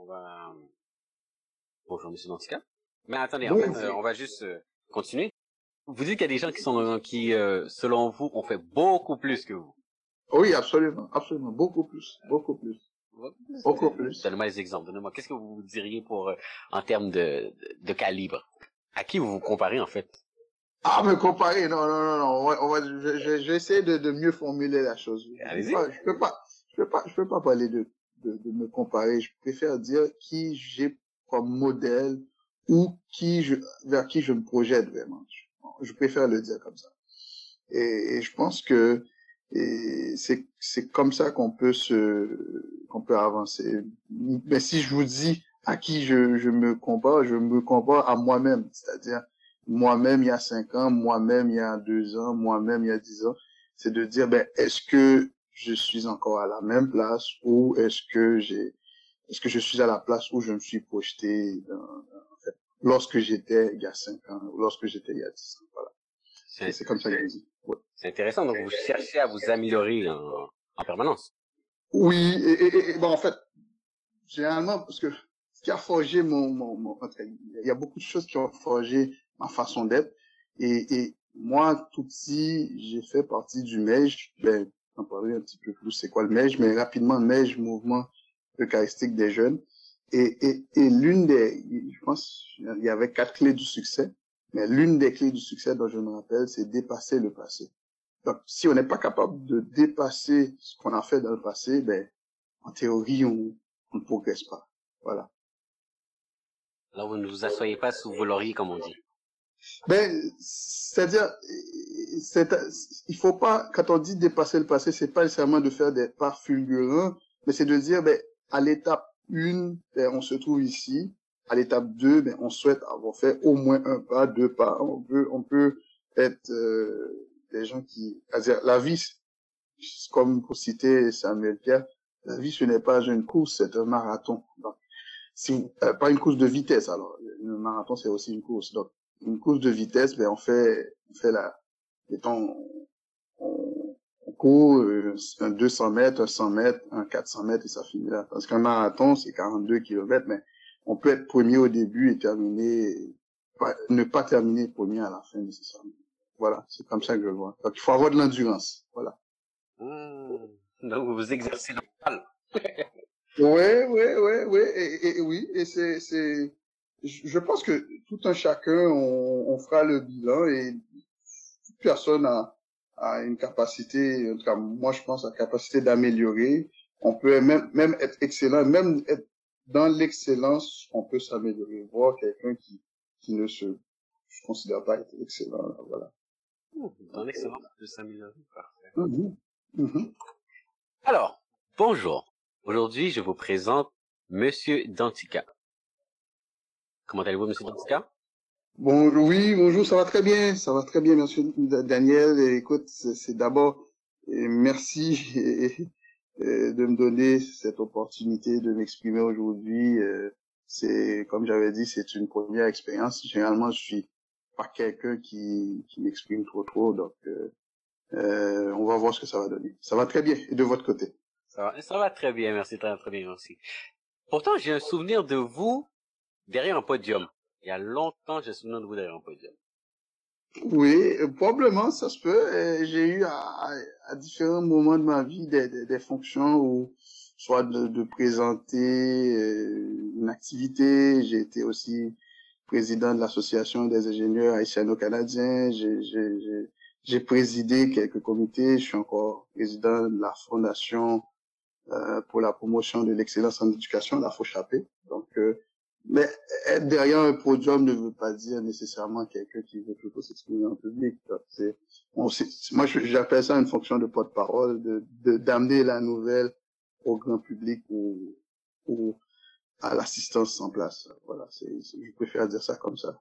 On va... Bonjour, monsieur Dantica. Mais attendez, en fait, euh, on va juste euh, continuer. Vous dites qu'il y a des gens qui sont, qui, euh, selon vous, ont fait beaucoup plus que vous. Oui, absolument, absolument, beaucoup plus, beaucoup plus. Beaucoup plus. Donnez-moi des exemples. Donnez-moi. Qu'est-ce que vous diriez pour, en termes de, de, calibre? À qui vous vous comparez, en fait? Ah, me comparer, non, non, non, non. On va, on va, je, je, je vais essayer de, de mieux formuler la chose. Allez-y. Je peux pas, je peux pas, je peux pas parler de, de, de me comparer. Je préfère dire qui j'ai comme modèle ou qui je, vers qui je me projette vraiment. Je, préfère le dire comme ça. Et, et je pense que c'est c'est comme ça qu'on peut se qu'on peut avancer. Mais si je vous dis à qui je, je me compare, je me compare à moi-même, c'est-à-dire moi-même il y a cinq ans, moi-même il y a deux ans, moi-même il y a dix ans, c'est de dire ben est-ce que je suis encore à la même place ou est-ce que j'ai est-ce que je suis à la place où je me suis projeté dans, en fait, lorsque j'étais il y a cinq ans ou lorsque j'étais il y a dix ans voilà. C'est comme ça que je dis. C'est intéressant donc vous cherchez à vous améliorer en, en permanence. Oui et, et, et, bon en fait généralement parce que ce qui a forgé mon, mon, mon il y a beaucoup de choses qui ont forgé ma façon d'être et, et moi tout petit j'ai fait partie du MEJ ben en parler un petit peu plus c'est quoi le MEJ mais rapidement MEJ mouvement eucharistique des jeunes. Et, et, et l'une des, je pense, il y avait quatre clés du succès, mais l'une des clés du succès dont je me rappelle, c'est dépasser le passé. Donc, si on n'est pas capable de dépasser ce qu'on a fait dans le passé, ben, en théorie, on, on ne progresse pas. Voilà. Alors, vous ne vous asseyez pas sous vos lauriers, comme on dit. Ben, c'est-à-dire, c'est, il faut pas, quand on dit dépasser le passé, c'est pas nécessairement de faire des pas fulgurants, mais c'est de dire, ben, à l'étape 1, ben, on se trouve ici. À l'étape 2, ben, on souhaite avoir fait au moins un pas, deux pas. On peut, on peut être euh, des gens qui... C'est-à-dire, la vie, comme pour citer Samuel Pierre, la vie, ce n'est pas une course, c'est un marathon. Donc, si, euh, pas une course de vitesse, alors. Le marathon, c'est aussi une course. Donc, une course de vitesse, ben, on fait, on fait la, mettons, court, euh, un 200 mètres, un 100 mètres, un 400 mètres et ça finit là. Parce qu'un marathon, c'est 42 kilomètres, mais on peut être premier au début et terminer, ne pas terminer premier à la fin nécessairement. Voilà, c'est comme ça que je le vois. Donc il faut avoir de l'endurance, voilà. Mmh. Donc vous vous exercez le mental. ouais, ouais, ouais, ouais, et, et, oui, et c'est, c'est, je pense que tout un chacun, on, on fera le bilan et toute personne a, a une capacité, en tout cas, moi, je pense, à la capacité d'améliorer. On peut même, même être excellent, même être dans l'excellence, on peut s'améliorer. Voir quelqu'un qui, qui ne se, je considère pas être excellent, voilà. Dans l'excellence, peut s'améliorer, parfait. Mm-hmm. Mm-hmm. Alors, bonjour. Aujourd'hui, je vous présente Monsieur Dantica. Comment allez-vous, Monsieur Dantica? Bon, oui, bonjour, ça va très bien, ça va très bien, merci Daniel. écoute, c'est d'abord merci de me donner cette opportunité de m'exprimer aujourd'hui. Euh, c'est, comme j'avais dit, c'est une première expérience. Généralement, je suis pas quelqu'un qui, qui m'exprime trop trop, donc euh, euh, on va voir ce que ça va donner. Ça va très bien, et de votre côté? Ça va, ça va très bien, merci très très bien, merci. Pourtant, j'ai un souvenir de vous derrière un podium. Il y a longtemps, j'ai souvenir de vous derrière un podium. Oui, probablement, ça se peut. J'ai eu à, à, différents moments de ma vie des, des, des fonctions où soit de, de présenter euh, une activité. J'ai été aussi président de l'association des ingénieurs haïtiano-canadiens. J'ai présidé quelques comités. Je suis encore président de la fondation euh, pour la promotion de l'excellence en éducation, la FOCHAPE. Donc, euh, mais être derrière un podium ne veut pas dire nécessairement quelqu'un qui veut plutôt s'exprimer en public. C'est, moi, j'appelle ça une fonction de porte-parole, de, d'amener la nouvelle au grand public ou, à l'assistance en place. Voilà, je préfère dire ça comme ça.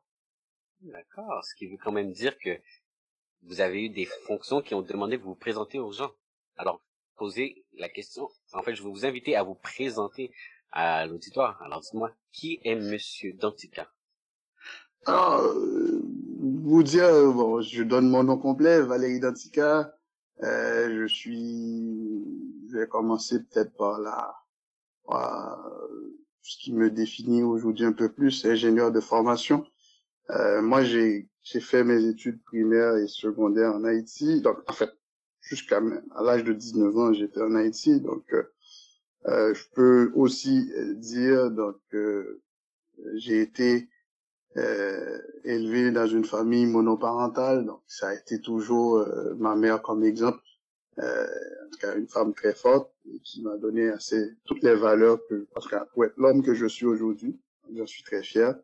D'accord, ce qui veut quand même dire que vous avez eu des fonctions qui ont demandé de vous présenter aux gens. Alors, posez la question. En fait, je vais vous inviter à vous présenter à l'auditoire. Alors dites-moi, qui est Monsieur Dantica? Euh, vous dire, bon, je donne mon nom complet, Valérie Dantica. Euh, je suis, je vais commencer peut-être par là. ce qui me définit aujourd'hui un peu plus, ingénieur de formation. Euh, moi, j'ai j'ai fait mes études primaires et secondaires en Haïti. Donc, en fait, jusqu'à à l'âge de 19 ans, j'étais en Haïti. Donc, euh, euh je peux aussi dire donc j'ai été euh, élevé dans une famille monoparentale. Donc, ça a été toujours ma mère comme exemple. Euh, en tout cas, une femme très forte qui m'a donné assez toutes les valeurs que, que l'homme que je suis aujourd'hui, j'en suis très fier.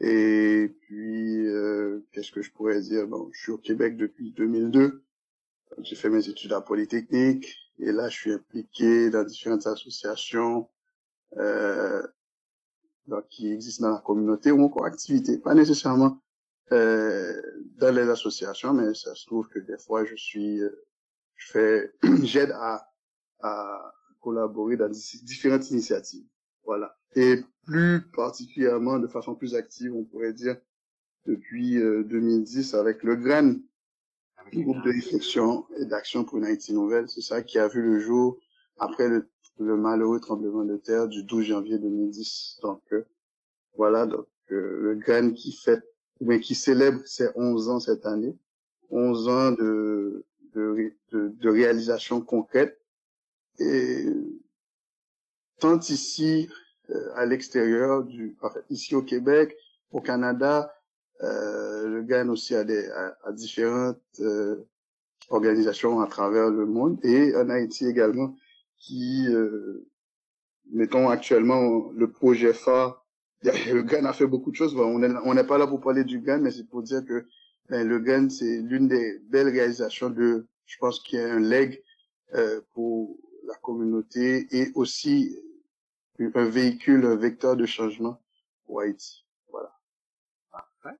Et puis, euh, qu'est-ce que je pourrais dire? Bon, je suis au Québec depuis 2002. J'ai fait mes études à Polytechnique et là, je suis impliqué dans différentes associations euh, donc, qui existent dans la communauté ou encore activités, pas nécessairement euh, dans les associations, mais ça se trouve que des fois, je suis euh, je fais, j'aide à, à collaborer dans différentes initiatives. Voilà. Et plus particulièrement, de façon plus active, on pourrait dire, depuis 2010 euh, avec le Le groupe de réflexion et d'action pour une Haïti nouvelle. C'est ça qui a vu le jour après le, le malheureux tremblement de terre du 12 janvier 2010. Donc, euh, voilà, donc euh, le GREN qui fait, mais qui célèbre ses 11 ans cette année. 11 ans de, de, de, de réalisation concrète. Et tant ici euh, à l'extérieur, du, enfin, ici au Québec, au Canada, euh, gagne aussi à, des, à, différentes euh, organisations à travers le monde et en Haïti également, qui, euh, mettons actuellement le projet phare. Le GAN a fait beaucoup de choses. on n'est on n'est pas là pour parler du GAN, mais c'est pour dire que ben, le GAN, c'est l'une des belles réalisations de, je pense qu'il y a un leg euh, pour la communauté et aussi un véhicule, un vecteur de changement pour Haïti. Voilà. Parfait.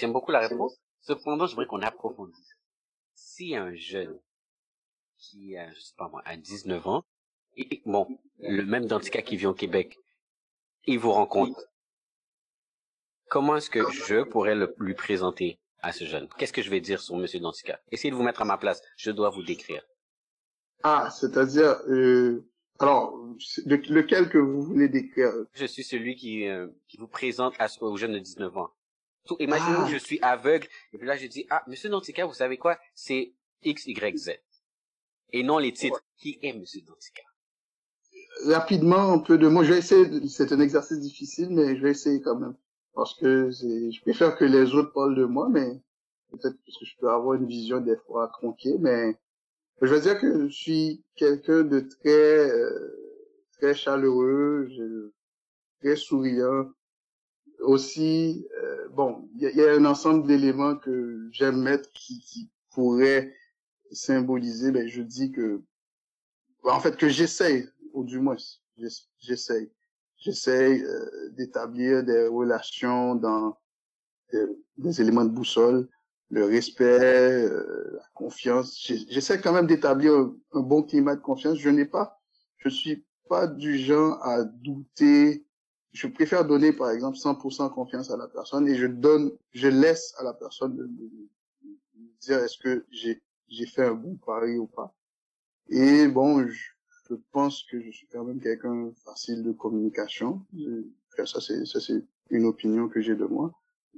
J'aime beaucoup la réponse. Cependant, j'aimerais qu'on approfondisse. Si un jeune qui a, je sais pas moi, à 19 ans, et, bon, le même Dantica qui vit au Québec, il vous rencontre, comment est-ce que je pourrais le, lui présenter à ce jeune? Qu'est-ce que je vais dire sur Monsieur Dantica? Essayez de vous mettre à ma place. Je dois vous décrire. Ah, c'est-à-dire, euh, alors, lequel que vous voulez décrire? Je suis celui qui, euh, qui vous présente à, aux jeunes de 19 ans. Imaginez ah. je suis aveugle, et puis là je dis, ah, Monsieur Dantica, vous savez quoi? C'est X, Y, Z. Et non les titres. Qui est Monsieur Dantica Rapidement, un peu de moi. Je vais essayer, c'est un exercice difficile, mais je vais essayer quand même parce que je préfère que les autres parlent de moi, mais peut-être parce que je peux avoir une vision des fois tronquée, mais je veux dire que je suis quelqu'un de très euh, très chaleureux, très souriant. Aussi, euh, bon, il y, a un ensemble d'éléments que j'aime mettre qui, qui pourraient symboliser, ben je dis que, en fait, que j'essaye, ou du moins, j'essaye j'essaie euh, d'établir des relations dans des, éléments de boussole, le respect, euh, la confiance. J'essaie quand même d'établir un, bon climat de confiance. Je n'ai pas, je suis pas du genre à douter. Je préfère donner, par exemple, 100% confiance à la personne et je donne, je laisse à la personne de, dire est-ce que j'ai j'ai fait un bon pari ou pas. Et bon, je, je pense que je suis quand même quelqu'un facile de communication. Ça, c'est, ça, c'est une opinion que j'ai de moi.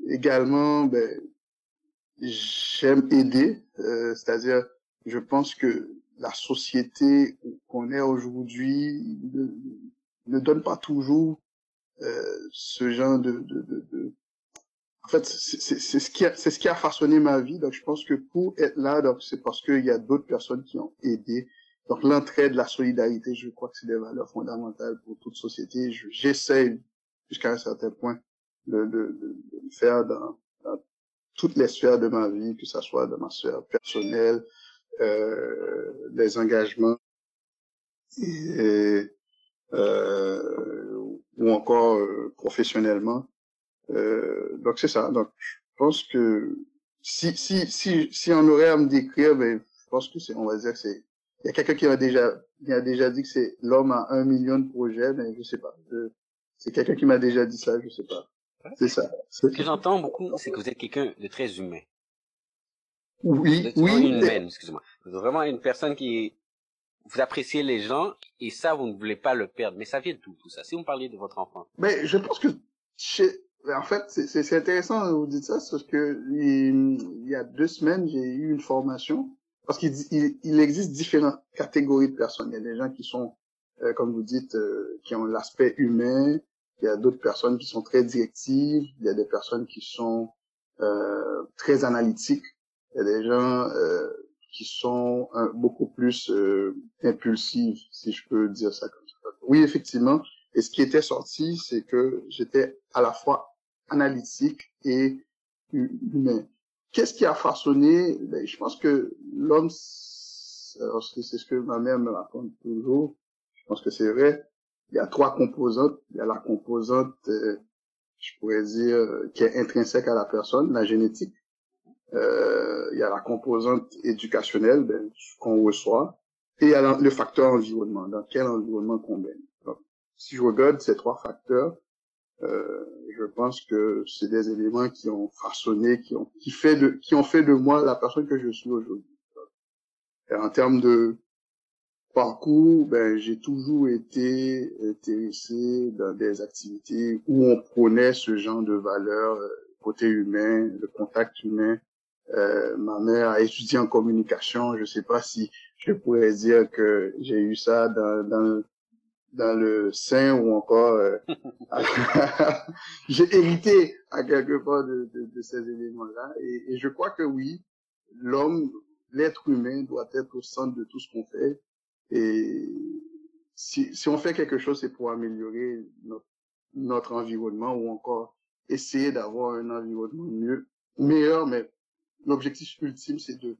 Également, ben, j'aime aider, euh, c'est-à-dire, je pense que la société qu'on est aujourd'hui ne, ne, donne pas toujours ce genre de, en fait, c'est ce qui c'est ce qui a façonné ma vie. Donc, je pense que pour être là, donc c'est parce qu'il y a d'autres personnes qui ont aidé donc l'entraide, la solidarité, je crois que c'est des valeurs fondamentales pour toute société. J'essaie jusqu'à un certain point de, le faire dans, toutes les sphères de ma vie, que ce soit dans ma sphère personnelle, euh, les engagements, et, euh, ou encore euh, professionnellement. Euh, donc c'est ça. Donc je pense que si si si si on aurait à me décrire, ben je pense que c'est on va dire que c'est il y a quelqu'un qui a déjà, qui a déjà dit que c'est l'homme a un million de projets, mais je sais pas. C'est quelqu'un qui m'a déjà dit ça, je sais pas. C'est ça. Ce que j'entends beaucoup, c'est que vous êtes quelqu'un de très humain. Oui, oui. Une humaine, excusez-moi. Vous êtes vraiment une personne qui est vous appréciez les gens et ça, vous ne voulez pas le perdre. Mais ça vient de tout, ça? Si vous parlez de votre enfant. Mais je pense que chez... En fait, c'est intéressant vous dire ça, parce que il, y a deux semaines, j'ai eu une formation, parce qu'il il, existe différentes catégories de personnes. Il y a des gens qui sont, euh, comme vous dites, euh, qui ont l'aspect humain, il y a d'autres personnes qui sont très directives, il y a des personnes qui sont euh, très analytiques, il y a des gens euh, qui sont beaucoup plus euh, impulsives, si je peux dire ça comme ça. Oui, effectivement. Et ce qui était sorti, c'est que j'étais à la fois analytique et humain. Qu'est-ce qui a façonné? Ben, Je pense que l'homme, c'est ce que ma mère me raconte toujours, je pense que c'est vrai, il y a trois composantes. Il y a la composante, euh, je pourrais dire, qui est intrinsèque à la personne, la génétique. Euh, il y a la composante éducationnelle, ben, qu'on reçoit, et il y a le facteur environnement, dans quel environnement qu'on baigne. si je regarde ces trois facteurs, euh, je pense que c'est des éléments qui ont façonné, qui ont, qui fait de, qui ont fait de moi la personne que je suis aujourd'hui. En termes de parcours, ben, j'ai toujours été intéressé dans des activités où on prenait ce genre de valeurs, euh, côté humain, le contact humain, euh, ma mère a étudié en communication. Je sais pas si je pourrais dire que j'ai eu ça dans, dans, dans le sein ou encore euh, j'ai hérité à quelque part de, de, de ces éléments-là. Et, et, je crois que oui, l'homme, l'être humain doit être au centre de tout ce qu'on fait. Et si, si on fait quelque chose, c'est pour améliorer notre, notre environnement ou encore essayer d'avoir un environnement mieux, meilleur, mais l'objectif ultime, c'est de,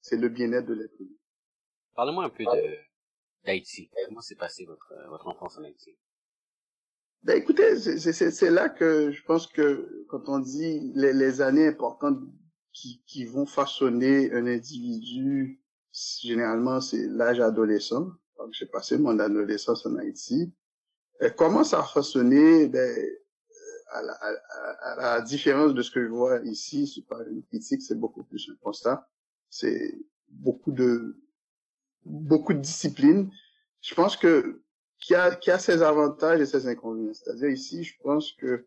c'est le bien-être de l'être humain. Parlez-moi un peu de, d'Haïti. Comment s'est passé votre, votre enfance en Haïti? Ben écoutez, c'est là que je pense que quand on dit les, les années importantes qui, qui vont façonner un individu, généralement c'est l'âge adolescent. J'ai passé mon adolescence en Haïti. Et comment ça a façonné? Ben, à la, à, la, différence de ce que je vois ici, c'est pas une critique, c'est beaucoup plus un constat. C'est beaucoup de beaucoup de discipline. Je pense que qu'il y a, qu'il y a ses avantages et ses inconvénients. C'est-à-dire ici, je pense que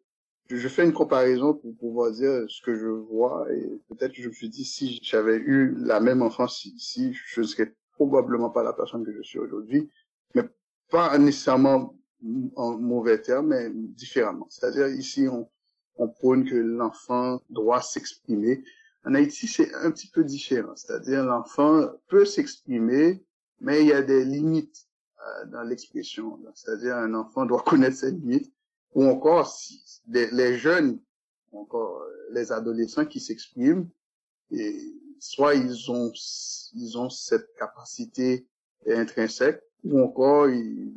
je fais une comparaison pour pouvoir dire ce que je vois et peut-être je me suis dit si j'avais eu la même enfance ici, je serais probablement pas la personne que je suis aujourd'hui, mais pas nécessairement en mauvais termes, mais différemment. C'est-à-dire ici, on, on prône que l'enfant doit s'exprimer. En Haïti, c'est un petit peu différent. C'est-à-dire l'enfant peut s'exprimer, mais il y a des limites euh, dans l'expression. C'est-à-dire un enfant doit connaître ses limites. Ou encore, si, les, les jeunes, encore les adolescents qui s'expriment, et soit ils ont ils ont cette capacité intrinsèque, ou encore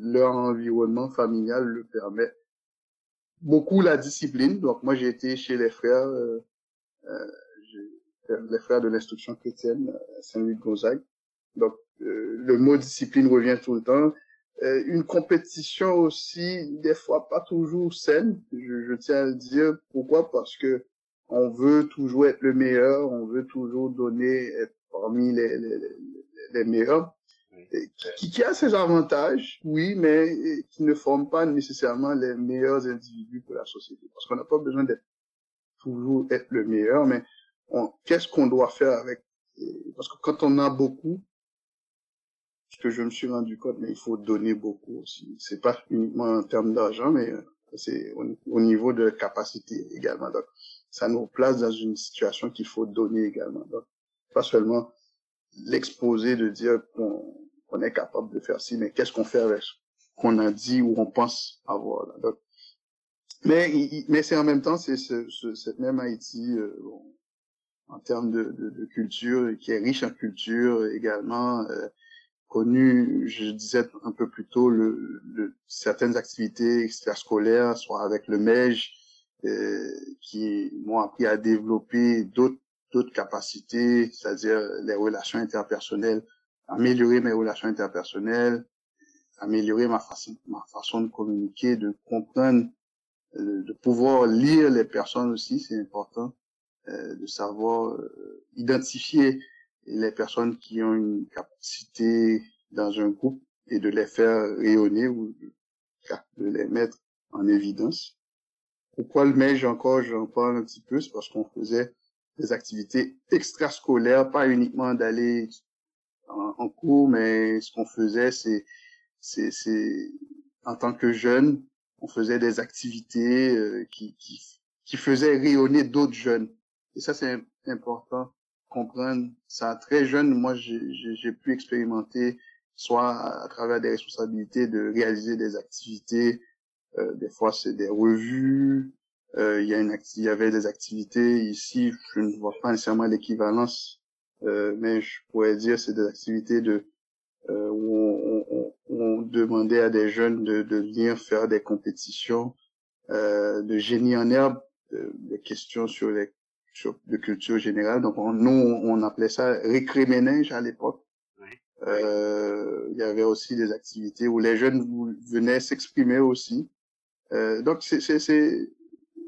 leur environnement familial le permet. Beaucoup la discipline, donc moi j'ai été chez les frères, euh, euh, les frères de l'instruction chrétienne à Saint-Louis de Gonzague. Donc euh, le mot discipline revient tout le temps. Euh, une compétition aussi, des fois pas toujours saine, je, je tiens à le dire. Pourquoi? Parce que on veut toujours être le meilleur, on veut toujours donner, être parmi les, les, les, les meilleurs qui, qui, a ses avantages, oui, mais qui ne forment pas nécessairement les meilleurs individus pour la société. Parce qu'on n'a pas besoin d'être toujours être le meilleur, mais qu'est-ce qu'on doit faire avec Parce que quand on a beaucoup, ce que je me suis rendu compte, mais il faut donner beaucoup aussi. C'est pas uniquement en termes d'argent, mais euh, c'est au, niveau de capacité également. Donc, ça nous place dans une situation qu'il faut donner également. Donc, pas seulement l'exposer de dire qu'on on est capable de faire ci, mais qu'est-ce qu'on fait avec ce qu'on a dit ou on pense avoir mais mais c'est en même temps c'est ce, ce, cette même Haïti euh, en termes de, de, de, culture qui est riche en culture également euh, connu je disais un peu plus tôt le, le certaines activités extrascolaires soit avec le MEJ euh, qui m'ont appris à développer d'autres d'autres capacités c'est-à-dire les relations interpersonnelles améliorer mes relations interpersonnelles, améliorer ma façon, ma façon de communiquer, de comprendre, euh, de pouvoir lire les personnes aussi, c'est important, euh, de savoir euh, identifier les personnes qui ont une capacité dans un groupe et de les faire rayonner ou de les mettre en évidence. Pourquoi le MEJ encore, j'en parle un petit peu, c'est parce qu'on faisait des activités extrascolaires, pas uniquement d'aller en, cours, mais ce qu'on faisait, c'est, c'est, c'est, en tant que jeune, on faisait des activités euh, qui, qui, qui faisaient rayonner d'autres jeunes. Et ça, c'est important comprendre ça très jeune. Moi, j'ai pu expérimenter soit à travers des responsabilités de réaliser des activités. Euh, des fois, c'est des revues. Euh, il y a une il y avait des activités ici. Je ne vois pas nécessairement l'équivalence, euh, mais je pourrais dire c'est des activités de euh, où on, on, on, demandait à des jeunes de, de venir faire des compétitions euh, de génie en herbe, des questions sur les sur de culture générale. Donc on, nous on appelait ça récréménage à l'époque. Euh, il y avait aussi des activités où les jeunes venaient s'exprimer aussi. Euh, donc, c'est, c'est,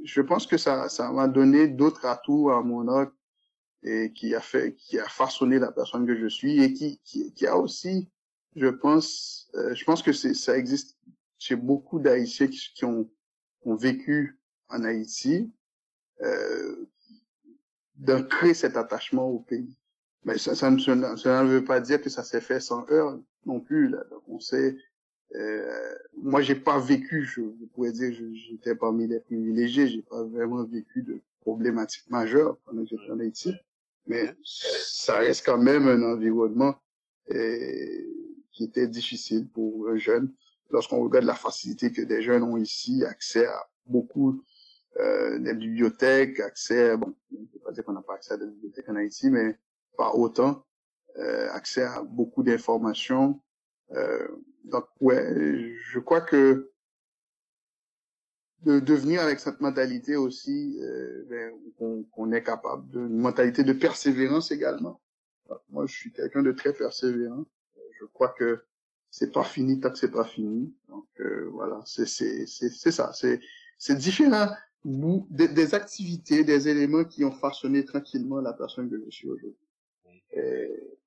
je pense que ça, ça m'a donné d'autres atouts à mon et qui a fait, qui a façonné la personne que je suis et qui, qui, qui a aussi, je pense, euh, je pense que c'est, ça existe chez beaucoup d'Haïtiens qui, qui ont, ont vécu en Haïti, euh, cet attachement au pays. Mais ça, ça, ne, ça ne veut pas dire que ça s'est fait sans heurts non plus. Là. Donc on sait, euh, moi j'ai pas vécu, je, pourrais dire, j'étais parmi les privilégiés, j'ai pas vraiment vécu de problématiques majeures pendant que j'étais en Haïti, mais ça reste quand même un environnement euh, qui était difficile pour un jeune. Lorsqu'on regarde la facilité que des jeunes ont ici, accès à beaucoup euh, des bibliothèques, accès, bon, je ne pas dire qu'on n'a pas accès à des bibliothèques en Haïti, mais pas autant, euh, accès à beaucoup d'informations. Euh, donc ouais, je crois que de devenir avec cette mentalité aussi, euh, ben, qu'on est capable de une mentalité de persévérance également. moi, je suis quelqu'un de très persévérant. Je crois que c'est pas fini tant que c'est pas fini. Donc euh, voilà, c'est c'est c'est c'est ça. C'est c'est différent des, des activités, des éléments qui ont façonné tranquillement la personne que je suis aujourd'hui.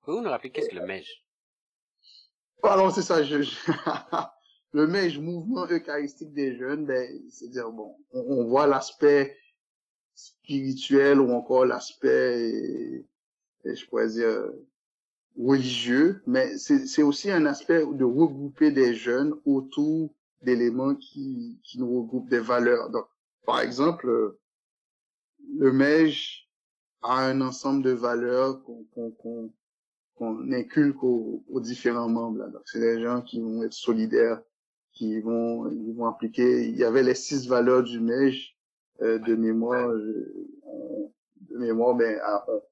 Pouvez-vous nous rappeler qu'est-ce que le MEJ Alors, c'est ça. Je, le MEJ, mouvement eucharistique des jeunes, ben, c'est-à-dire, bon, on, voit l'aspect spirituel ou encore l'aspect, je pourrais dire, religieux, mais c'est aussi un aspect de regrouper des jeunes autour d'éléments qui, qui nous regroupent des valeurs. Donc, par exemple, le MEJ à un ensemble de valeurs qu'on qu'on qu'on inculque aux, différents membres. Donc, c'est des gens qui vont être solidaires, qui vont, ils vont appliquer. Il y avait les six valeurs du MEJ euh, de mémoire. de mémoire, ben,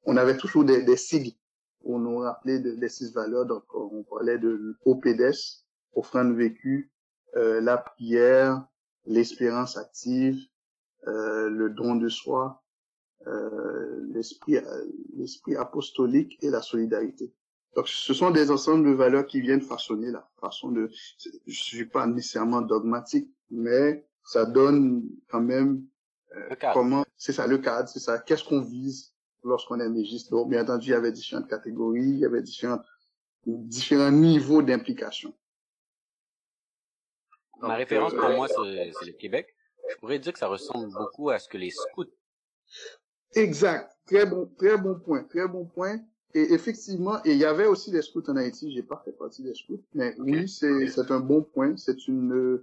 on, avait toujours des, des sigles pour nous rappeler de, des six valeurs. Donc, on parlait de l'OPDES, offrande vécue, euh, la prière, l'espérance active, euh, le don de soi, euh, l'esprit euh, l'esprit apostolique et la solidarité. Donc, ce sont des ensembles de valeurs qui viennent façonner la façon de. Je suis pas nécessairement dogmatique, mais ça donne quand même euh, comment. C'est ça le cadre, c'est ça. Qu'est-ce qu'on vise lorsqu'on est mégiste Donc, bien entendu, il y avait différentes catégories, il y avait différents différents niveaux d'implication. Ma référence pour moi, c'est le Québec. Je pourrais dire que ça ressemble beaucoup à ce que les scouts Exact. Très bon, très bon point. Très bon point. Et effectivement, et il y avait aussi des scouts en Haïti. J'ai pas fait partie des scouts, mais oui, c'est c'est un bon point. C'est une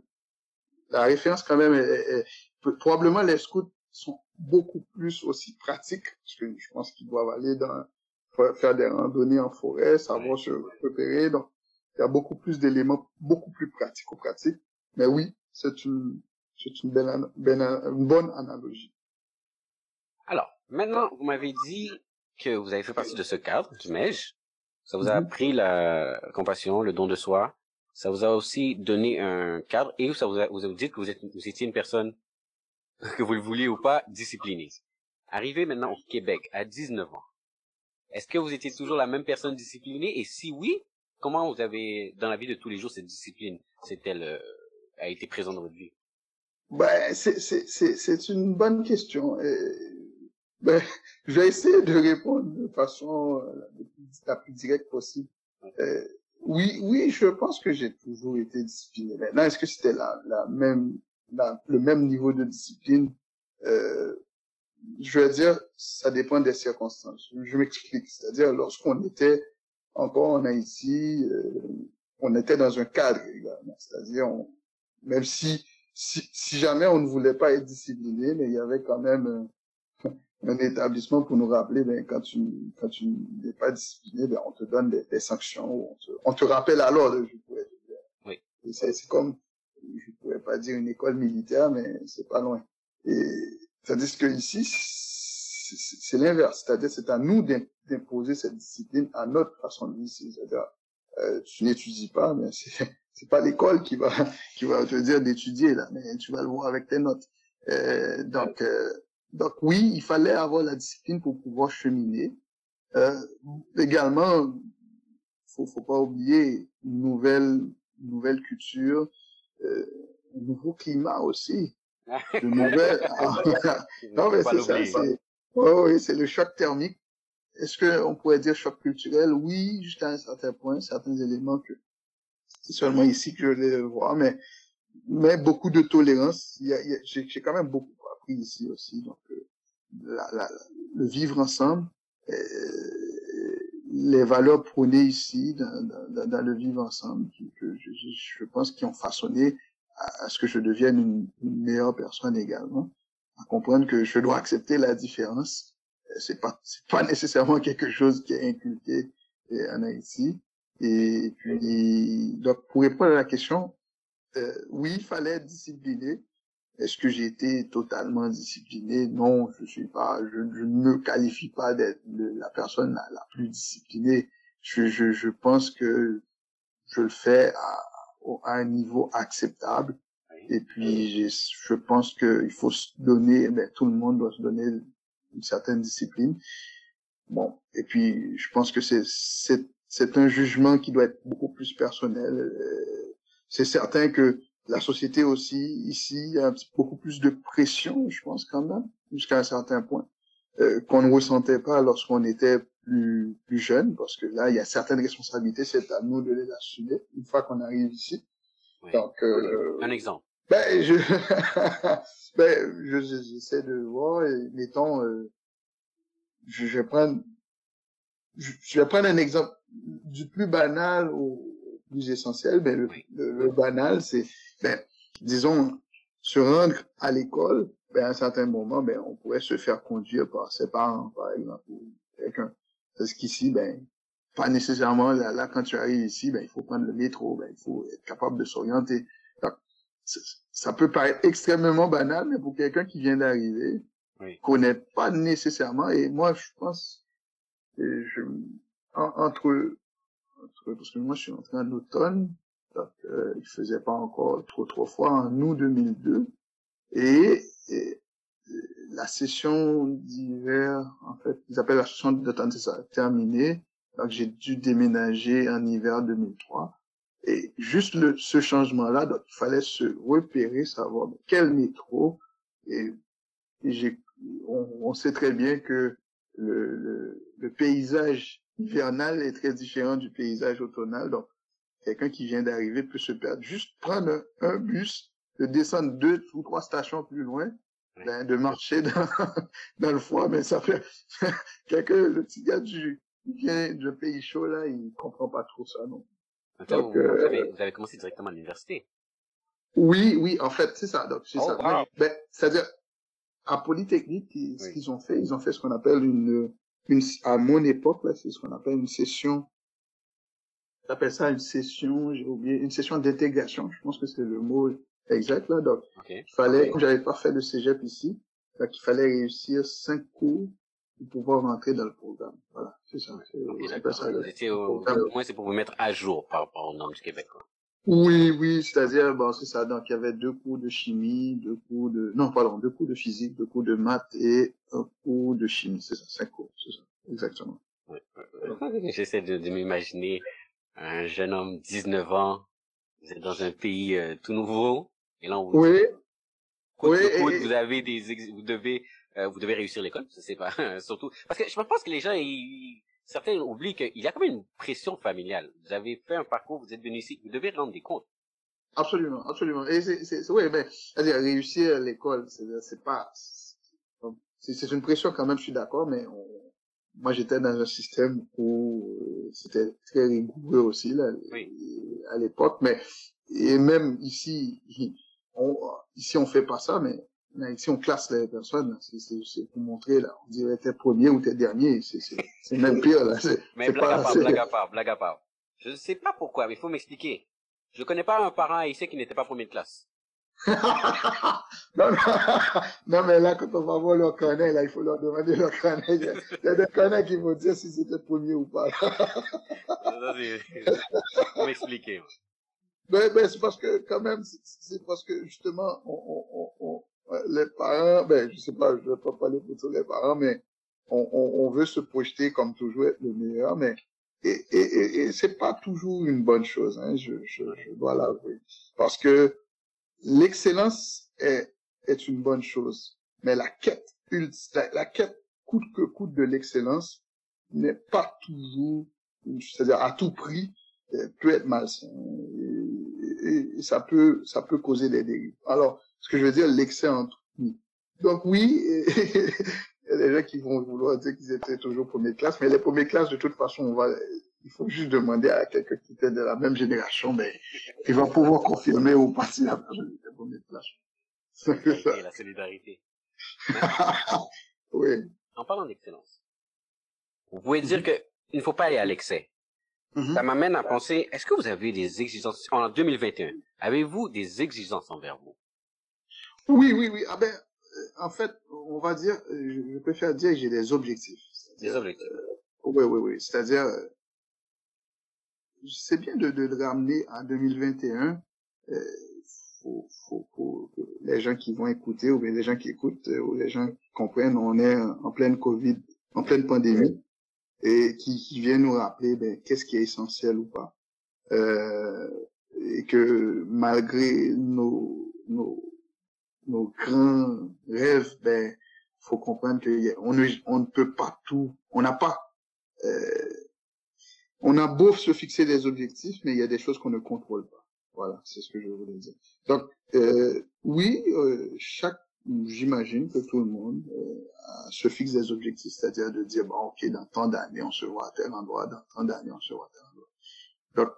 la référence quand même. Est, probablement les scouts sont beaucoup plus aussi pratiques parce que je pense qu'ils doivent aller dans faire des randonnées en forêt, savoir se repérer. Donc, il y a beaucoup plus d'éléments, beaucoup plus pratiques ou pratiques. Mais oui, c'est une c'est une, belle, une bonne analogie. Alors, Maintenant, vous m'avez dit que vous avez fait partie de ce cadre du MEJ. Ça vous a mhm. appris la compassion, le don de soi. Ça vous a aussi donné un cadre et ça vous a, vous, dit que vous, êtes, vous étiez une personne, que vous le vouliez ou pas, disciplinée. Arrivé maintenant au Québec à 19 ans, est-ce que vous étiez toujours la même personne disciplinée? Et si oui, comment vous avez, dans la vie de tous les jours, cette discipline s'est-elle, euh, a été présente dans votre vie? Ben, c'est une bonne question. Ben, je vais essayer de répondre de façon euh, la plus directe possible. Euh, Oui, oui, je pense que j'ai toujours été discipliné. Maintenant, est-ce que c'était la, la même, la, le même niveau de discipline? Euh, Je veux dire, ça dépend des circonstances. Je m'explique. C'est-à-dire, lorsqu'on était encore en Haïti, euh, on était dans un cadre également. C'est-à-dire, même si, si, si jamais on ne voulait pas être discipliné, mais il y avait quand même un établissement pour nous rappeler, ben, quand tu, quand tu n'es pas discipliné, ben, on te donne des, des sanctions, on te, on te rappelle pourrais dire. Oui. C'est, c'est comme, je pourrais pas dire une école militaire, mais c'est pas loin. Et, tandis que ici, c'est l'inverse. C'est-à-dire, c'est à nous d'imposer cette discipline à notre façon de vivre. C'est-à-dire, euh, tu n'étudies pas, mais c'est, c'est pas l'école qui va, qui va te dire d'étudier, là, mais tu vas le voir avec tes notes. Euh, donc, euh, donc oui, il fallait avoir la discipline pour pouvoir cheminer. Euh, également, faut, faut pas oublier une nouvelle, une nouvelle culture, euh, un nouveau climat aussi. De nouvelles... non mais c'est ça, c'est, oh, oui, c'est le choc thermique. Est-ce qu'on pourrait dire choc culturel? Oui, jusqu'à un certain point, certains éléments que c'est seulement ici que je les vois, mais mais beaucoup de tolérance. J'ai quand même beaucoup appris ici aussi. Donc, euh, le vivre ensemble, euh, les valeurs prônées ici dans, le vivre ensemble, je, pense qui ont façonné à, ce que je devienne une, meilleure personne également, à comprendre que je dois accepter la différence. Euh, c'est pas pas nécessairement quelque chose qui est inculqué en Haïti. Et puis, donc, pour répondre à la question, euh, oui, il fallait être discipliné, est-ce que j'ai été totalement discipliné? Non, je suis pas, je, je ne me qualifie pas d'être la personne la, la, plus disciplinée. Je, je, je, pense que je le fais à, à un niveau acceptable. Et puis, je pense qu'il faut se donner, ben, tout le monde doit se donner une certaine discipline. Bon, et puis, je pense que c'est un jugement qui doit être beaucoup plus personnel. Euh, c'est certain que la société aussi, ici, a beaucoup plus de pression, je pense quand même, jusqu'à un certain point, euh, qu'on ne ressentait pas lorsqu'on était plus, plus jeune, parce que là, il y a certaines responsabilités, c'est à nous de les assumer une fois qu'on arrive ici. Oui. Donc, euh, un exemple. Ben, je, ben, j'essaie de voir, et mettons, euh, je, je vais prendre, je, je vais prendre un exemple du plus banal au plus essentiel, ben le, le, le banal, c'est ben, disons, se rendre à l'école, ben, à un certain moment, ben, on pourrait se faire conduire par ses parents, par exemple, ou quelqu'un. Parce qu'ici, ben, pas nécessairement, là, là, quand tu arrives ici, ben, il faut prendre le métro, ben, il faut être capable de s'orienter. Ça peut paraître extrêmement banal, mais pour quelqu'un qui vient d'arriver, oui. connaît pas nécessairement, et moi, je pense, je, en, entre, parce que moi, je suis entré en automne, donc, euh, il faisait pas encore trop trop froid en août 2002. Et, et la session d'hiver, en fait, ils appellent la session d'automne, ça terminé. Donc, j'ai dû déménager en hiver 2003. Et juste le, ce changement-là, donc, il fallait se repérer, savoir quel métro. Et, et j'ai, on, on, sait très bien que le, le, le paysage hivernal est très différent du paysage automnal. Donc, quelqu'un qui vient d'arriver peut se perdre. Juste prendre un, un, bus, de descendre deux ou trois stations plus loin, ben, de marcher dans, dans le froid, mais ça fait quelqu'un, le petit gars du, vient du pays chaud, là, il comprend pas trop ça, non. Donc, vous, euh, vous, avez, vous, avez, commencé directement à l'université. Oui, oui, en fait, c'est ça. Donc, c'est oh, ça. Wow. Ben, c'est-à-dire, à Polytechnique, ils, oui. ce qu'ils ont fait, ils ont fait ce qu'on appelle une, une, à mon époque, là, c'est ce qu'on appelle une session j'appelle ça une session, j'ai oublié, une session d'intégration. Je pense que c'est le mot exact là. Donc, okay. il fallait, comme j'avais pas fait de cégep ici, donc il fallait réussir cinq cours pour pouvoir rentrer dans le programme. Voilà, c'est ça. Okay, ça vous étiez au, au moins c'est pour vous mettre à jour par rapport aux normes du Québec. Quoi. Oui, oui, c'est-à-dire, bon, c'est ça. Donc, il y avait deux cours de chimie, deux cours de, non, pardon, deux cours de physique, deux cours de maths et un cours de chimie. C'est ça, cinq cours, c'est ça, exactement. J'essaie de, de m'imaginer un jeune homme, 19 ans, vous êtes dans un pays euh, tout nouveau, et là on vous oui. Côte oui, côte, et... vous avez des, vous devez, euh, vous devez réussir l'école, je sais pas, surtout, parce que je pense que les gens, ils, certains oublient qu'il y a quand même une pression familiale. Vous avez fait un parcours, vous êtes venu ici, vous devez rendre des comptes. Absolument, absolument. Et c'est, c'est, oui, mais, c'est-à-dire, réussir à l'école, c'est, c'est pas, c'est, c'est une pression quand même, je suis d'accord, mais moi j'étais dans un système où euh, c'était très rigoureux aussi, là, à l'époque, mais, et même ici, on, ici on fait pas ça, mais ici on classe les personnes, c'est pour montrer là, on dirait t'es premier ou t'es dernier, c'est même pire là. Mais blague à part, blague à part, blague à part. Je ne sais pas pourquoi, mais il faut m'expliquer. Je connais pas un parent ici qui n'était pas premier de classe. non, non, mais là, quand on va voir leur carnet, là, il faut leur demander leur carnet. Il y a, des carnets qui vont dire si c'était premier ou pas. faut m'expliquer. Ben, ben, c'est parce que, quand même, c'est parce que, justement, on, on, on, les parents, ben, je sais pas, je vais pas parler pour tous les parents, mais on, on, veut se projeter comme toujours être le meilleur, mais et, et, et, c'est pas toujours une bonne chose, hein, je, je, je dois l'avouer, parce que l'excellence est, est une bonne chose, mais la quête, la, la quête coûte que coûte de l'excellence n'est pas toujours, c'est-à-dire à tout prix, euh, peut être malsain ça peut ça peut causer des dérives. Alors, ce que je veux dire, l'excès entre nous. Donc oui, il y a des gens qui vont vouloir dire qu'ils étaient toujours première classe, mais les premières classes, de toute façon, on va, il faut juste demander à quelqu'un qui était de la même génération, mais il va pouvoir confirmer ou pas si la personne était première classe. Et la solidarité. oui. En parlant d'excellence, vous pouvez dire que il ne faut pas aller à l'excès. Mm-hmm. Ça m'amène à penser, est-ce que vous avez des exigences, en 2021, avez-vous des exigences envers vous? Oui, oui, oui. Ah ben, euh, en fait, on va dire, euh, je préfère dire que j'ai des objectifs. Des objectifs. Euh, oui, oui, oui. C'est-à-dire, c'est bien de, ramener en 2021. Euh, faut, faut, faut, les gens qui vont écouter ou bien les gens qui écoutent ou les gens qui comprennent, on est en pleine Covid, en pleine pandémie et qui, qui viennent nous rappeler ben, qu'est-ce qui est essentiel ou pas. Euh, et que malgré nos, nos, nos grands rêves, ben faut comprendre que on ne, on ne peut pas tout, on n'a pas, euh, on a beau se fixer des objectifs, mais il y a des choses qu'on ne contrôle pas. Voilà, c'est ce que je voulais dire. Donc euh, oui, euh, chaque j'imagine que tout le monde euh, se fixe des objectifs, c'est-à-dire de dire, bon, ok, dans tant d'années, on se voit à tel endroit, dans tant d'années, on se voit à tel endroit. Donc,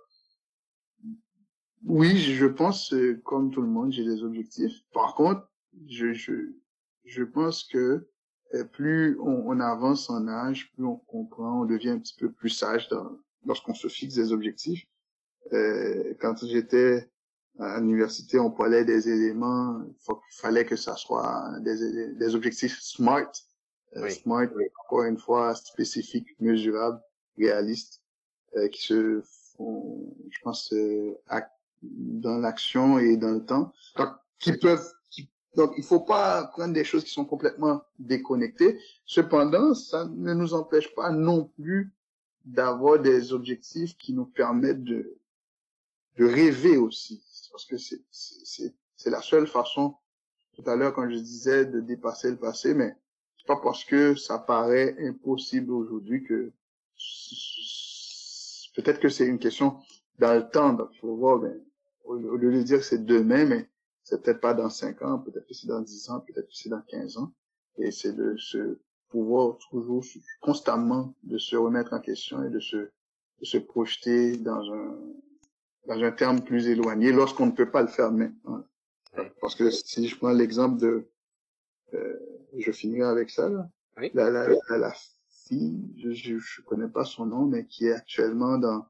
oui, je pense, euh, comme tout le monde, j'ai des objectifs. Par contre, je, je, je pense que euh, plus on, on, avance en âge, plus on comprend, on devient un petit peu plus sage lorsqu'on se fixe des objectifs. Euh, quand j'étais à l'université, on parlait des éléments, il fallait que ça soit des, des objectifs SMART. Euh, smart, encore une fois, spécifiques, mesurables, réalistes, euh, qui se font, je pense, euh, dans l'action et dans le temps. Donc, qui peuvent, qui, donc, il faut pas prendre des choses qui sont complètement déconnectées. Cependant, ça ne nous empêche pas non plus d'avoir des objectifs qui nous permettent de, de rêver aussi parce que c'est c'est la seule façon tout à l'heure quand je disais de dépasser le passé mais c'est pas parce que ça paraît impossible aujourd'hui que peut-être que c'est une question dans le temps donc faut voir ben, au, lieu de dire que c'est demain mais c'est peut-être pas dans cinq ans peut-être que c'est dans dix ans peut-être que c'est dans quinze ans. Et c'est de se pouvoir toujours constamment de se remettre en question et de se de se projeter dans un dans un terme plus éloigné lorsqu'on ne peut pas le faire maintenant. Parce que si je prends l'exemple de, euh, je finirai avec ça, là. La, la, la, fille, je, je, connais pas son nom, mais qui est actuellement dans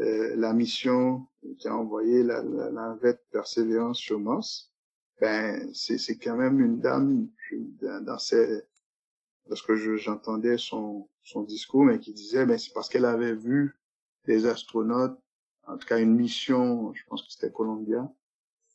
euh, la mission qui a envoyé la, la, la Persévérance sur Mars. Ben, c'est, c'est quand même une dame dans, dans ses, lorsque j'entendais son, son discours, mais qui disait, ben, c'est parce qu'elle avait vu des astronautes en tout cas une mission, je pense que c'était Columbia.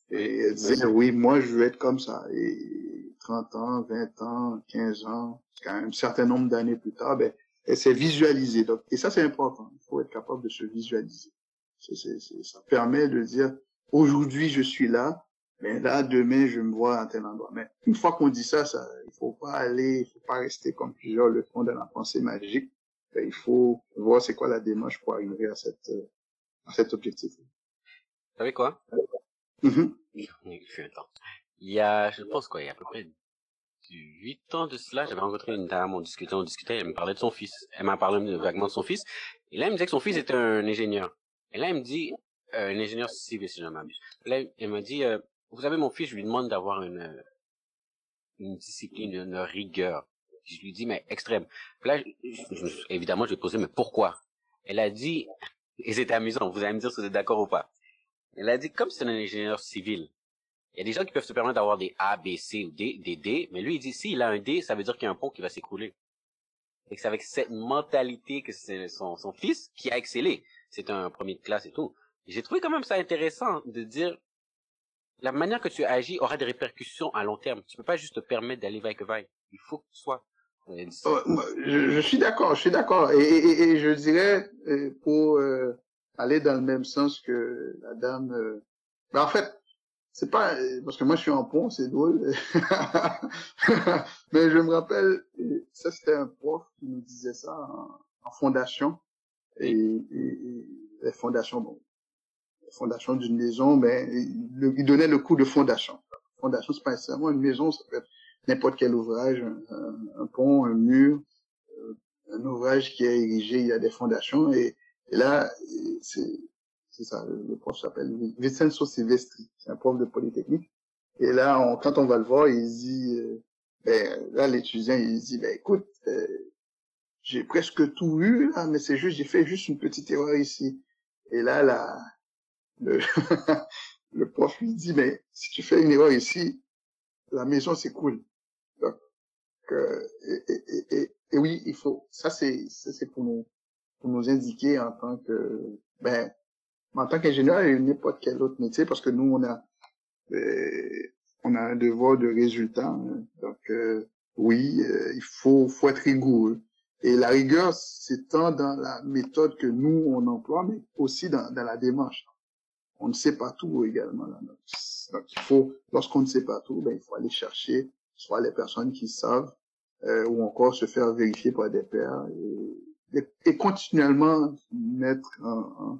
Et elle disait, oui, moi, je veux être comme ça. Et 30 ans, 20 ans, 15 ans, quand même un certain nombre d'années plus tard, ben, elle s'est visualisée. Donc, et ça, c'est important. Il faut être capable de se visualiser. Ça permet de dire, aujourd'hui, je suis là, mais là, demain, je me vois à tel endroit. Mais une fois qu'on dit ça, ça, il faut pas aller, il faut pas rester comme plusieurs le font dans la pensée magique ben, il faut voir c'est quoi la démarche pour arriver à cette à cet objectif. Vous savez quoi mm Il y a, je pense quoi, il y a à peu près huit ans de cela, j'avais rencontré une dame, on discutait, on discutait, elle me parlait de son fils. Elle m'a parlé vaguement de son fils. Et là, elle me disait que son fils était un ingénieur. Et là, elle me dit, euh, un ingénieur civil, si je ne m'abuse. Là, elle m'a dit, euh, vous savez, mon fils, je lui demande d'avoir une, euh, une discipline, une rigueur. Je lui dis, mais extrême. Là, évidemment, je lui ai posé, mais pourquoi? Elle a dit, et c'était amusant, vous allez me dire si vous êtes d'accord ou pas. Elle a dit, comme c'est un ingénieur civil, il y a des gens qui peuvent se permettre d'avoir des A, B, C ou D, des D, mais lui, il dit, s'il a un D, ça veut dire qu'il y a un pont qui va s'écrouler. Et c'est avec cette mentalité que c'est son, son fils qui a excellé. C'est un premier de classe et tout. J'ai trouvé quand même ça intéressant de dire, la manière que tu agis aura des répercussions à long terme. Tu peux pas juste te permettre d'aller vaille que vaille. Il faut que tu sois. Euh, je, je, suis d'accord, je suis d'accord. Et, et, et, je dirais, euh, pour euh, aller dans le même sens que la dame, ben en fait, c'est pas parce que moi je suis en pont, c'est drôle. Mais je me rappelle, ça c'était un prof qui nous disait ça en, fondation et, et, les fondations, bon, les fondations d'une maison, mais il, il, donnait le coup de fondation. Fondation, c'est pas nécessairement une maison, ça peut être n'importe quel ouvrage, un, un, pont, un mur, euh, un ouvrage qui est érigé, il y a des fondations et, et là c'est ça, le prof s'appelle Vincenzo Silvestri, c'est un prof de Polytechnique. Et là, on, quand on va le voir, il dit, euh, ben, là, l'étudiant, il dit, ben, écoute, euh, j'ai presque tout eu, là, mais c'est juste, j'ai fait juste une petite erreur ici. Et là, là, le, le prof lui dit, mais si tu fais une erreur ici, la maison s'écoule. Euh, et, oui, il faut, ça c'est, c'est pour nous, pour nous indiquer en tant que, ben, en tant qu'ingénieur et n'importe quel autre métier, parce que nous, on a, euh, on a un devoir de résultat. Hein. Donc, euh, oui, euh, il faut, faut être rigoureux. Et la rigueur, c'est tant dans la méthode que nous, on emploie, mais aussi dans, dans la démarche. On ne sait pas tout également. Là. Donc, il faut, lorsqu'on ne sait pas tout, ben, il faut aller chercher soit les personnes qui savent, ou encore se faire vérifier par des pairs et, et, continuellement mettre en,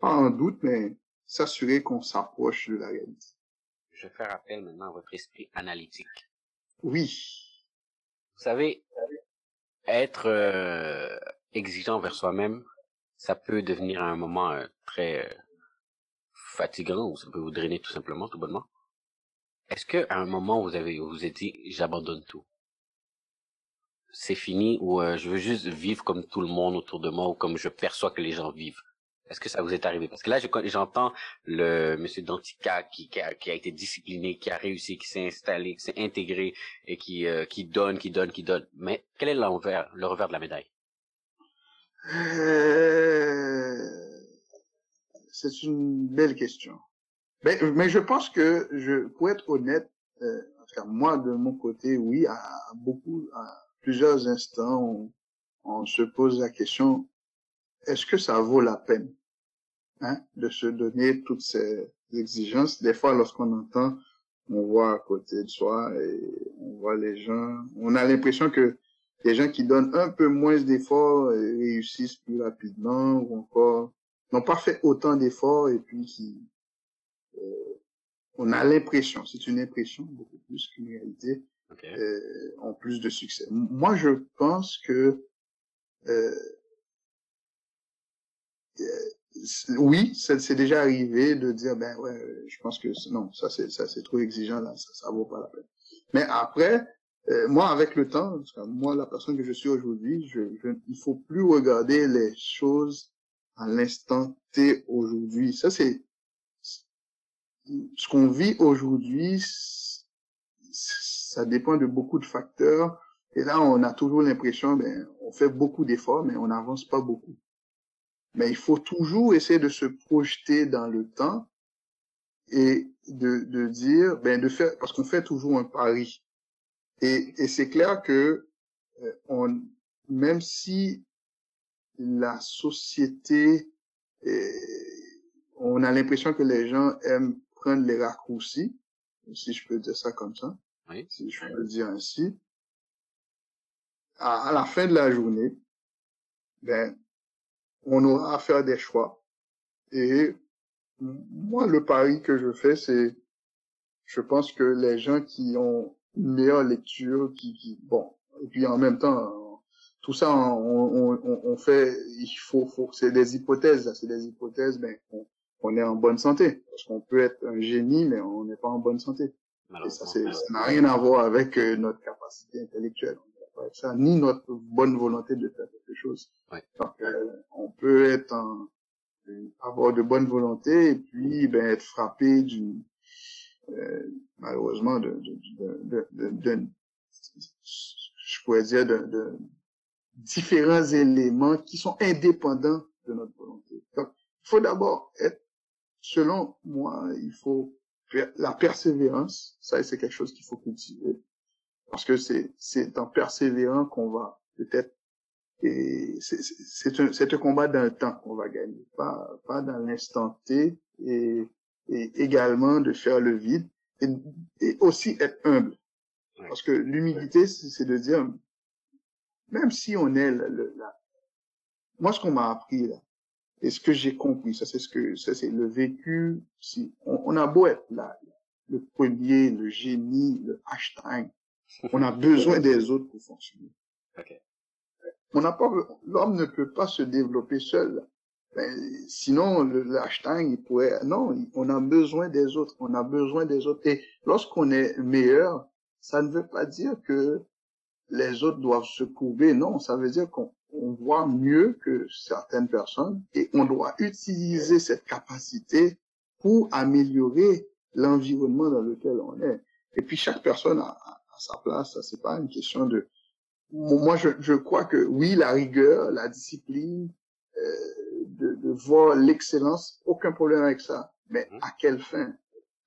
pas en doute, mais s'assurer qu'on s'approche de la réalité. Je vais faire appel maintenant à votre esprit analytique. Oui. Vous savez, être euh, exigeant vers soi-même, ça peut devenir à un moment euh, très euh, fatigant ou ça peut vous drainer tout simplement, tout bonnement. Est-ce que à un moment vous avez vous, vous êtes dit j'abandonne tout, c'est fini ou je veux juste vivre comme tout le monde autour de moi ou comme je perçois que les gens vivent? Est-ce que ça vous est arrivé? Parce que là, j'entends le monsieur Dantica qui, qui, a, qui, a, été discipliné, qui a réussi, qui s'est installé, qui s'est intégré et qui, euh, qui donne, qui donne, qui donne. Mais quel est l'envers, le revers de la médaille? Euh... C'est une belle question. Mais, mais je pense que, je, pour être honnête, euh, moi, de mon côté, oui, à beaucoup, à plusieurs instants, on, on se pose la question, est-ce que ça vaut la peine hein, de se donner toutes ces exigences? Des fois, lorsqu'on entend, on voit à côté de soi et on voit les gens, on a l'impression que les gens qui donnent un peu moins d'efforts réussissent plus rapidement ou encore n'ont pas fait autant d'efforts et puis qui euh, on a l'impression, c'est une impression beaucoup plus qu'une réalité, euh, ont plus de succès. Moi, je pense que euh, euh, oui, c'est déjà arrivé de dire ben ouais, je pense que non, ça c'est ça c'est trop exigeant là, ça, ça vaut pas la peine. Mais après, euh, moi avec le temps, moi la personne que je suis aujourd'hui, je, je, il faut plus regarder les choses à l'instant T aujourd'hui. Ça c'est ce qu'on vit aujourd'hui, ça dépend de beaucoup de facteurs. Et là, on a toujours l'impression, ben, on fait beaucoup d'efforts, mais on n'avance pas beaucoup. Mais il faut toujours essayer de se projeter dans le temps et de, de dire, ben de faire, parce qu'on fait toujours un pari. Et, et c'est clair que euh, on, même si la société, on a l'impression que les gens aiment prendre les raccourcis, si je peux dire ça comme ça, si je peux le dire ainsi, à, la fin de la journée, ben, on aura à faire des choix. Et moi, le pari que je fais, c'est, je pense que les gens qui ont une meilleure lecture, qui, qui bon, et puis en même temps, tout ça, on, on, on fait, il faut, faut c'est des hypothèses, c'est des hypothèses, mais on, est en bonne santé. Parce qu'on peut être un génie, mais on n'est pas en bonne santé. Et ça, ça n'a rien à voir avec euh, notre capacité intellectuelle. Ça, ni notre bonne volonté de faire quelque chose. Ouais. Donc, euh, on peut être en, avoir de bonne volonté et puis ben, être frappé d'une euh, malheureusement de, de, de, de, je pourrais dire de, de différents éléments qui sont indépendants de notre volonté. Donc, il faut d'abord être, selon moi, il faut la persévérance. Ça, c'est quelque chose qu'il faut cultiver parce que c'est c'est en persévérant qu'on va peut-être et c'est un, un combat d'un temps qu'on va gagner, pas, pas dans l'instant T, et, et également de faire le vide, et, et aussi être humble. Parce que l'humilité, c'est de dire, même si on est le, là, moi ce qu'on m'a appris là, et ce que j'ai compris, ça c'est ce que, ça c'est le vécu, si, on, on, a beau être là, le premier, le génie, le hashtag, on a besoin des autres pour fonctionner. Okay. On n'a pas, l'homme ne peut pas se développer seul. Ben, sinon, le, le, hashtag, il pourrait, non, on a besoin des autres, on a besoin des autres. Et lorsqu'on est meilleur, ça ne veut pas dire que les autres doivent se courber, non, ça veut dire qu'on voit mieux que certaines personnes et on doit utiliser cette capacité pour améliorer l'environnement dans lequel on est. Et puis chaque personne a, a sa place, ça c'est pas une question de moi, je, je, crois que oui, la rigueur, la discipline, euh, de, de, voir l'excellence, aucun problème avec ça. Mais mhm. à quelle fin?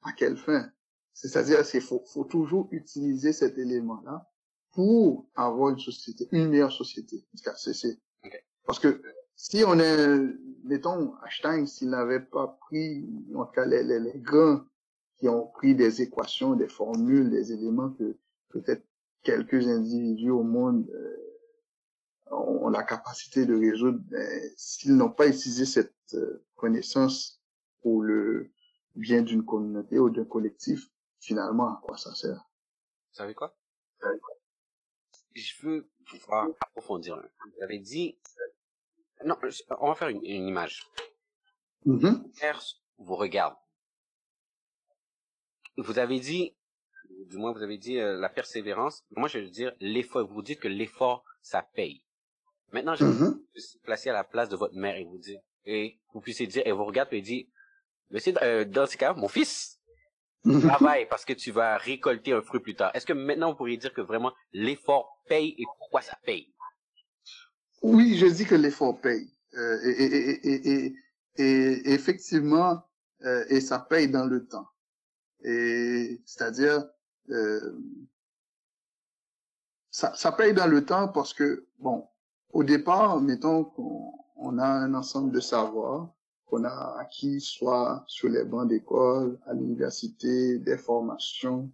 À quelle fin? C'est-à-dire, c'est faut, faut toujours utiliser cet élément-là pour avoir une société, une meilleure société. C'est, okay. Parce que si on est, mettons, Einstein, s'il n'avait pas pris, en tout cas, les, les, les grands qui ont pris des équations, des formules, des éléments que peut-être quelques individus au monde euh, ont la capacité de résoudre, mais s'ils n'ont pas utilisé cette euh, connaissance pour le bien d'une communauté ou d'un collectif, finalement, à quoi ça sert? Vous savez quoi? Je veux pouvoir approfondir. Vous avez dit... Non, on va faire une, une image. Mm-hmm. vous regarde. Vous avez dit du moins vous avez dit euh, la persévérance. Moi, je veux dire l'effort. Vous dites que l'effort, ça paye. Maintenant, je vais Mhm. vous placer à la place de votre mère et vous dire, et vous puissiez dire, et vous regardez et dit, monsieur, euh, dans ce cas, mon fils, travaille parce que tu vas récolter un fruit plus tard. Est-ce que maintenant vous pourriez dire que vraiment l'effort paye et pourquoi ça paye? Oui, je dis que l'effort paye. Euh, et, et, et, et, et, et effectivement, euh, et ça paye dans le temps. Et c'est-à-dire, euh, ça, ça paye dans le temps parce que, bon, au départ, mettons qu'on on a un ensemble de savoirs qu'on a acquis soit sur les bancs d'école, à l'université, des formations,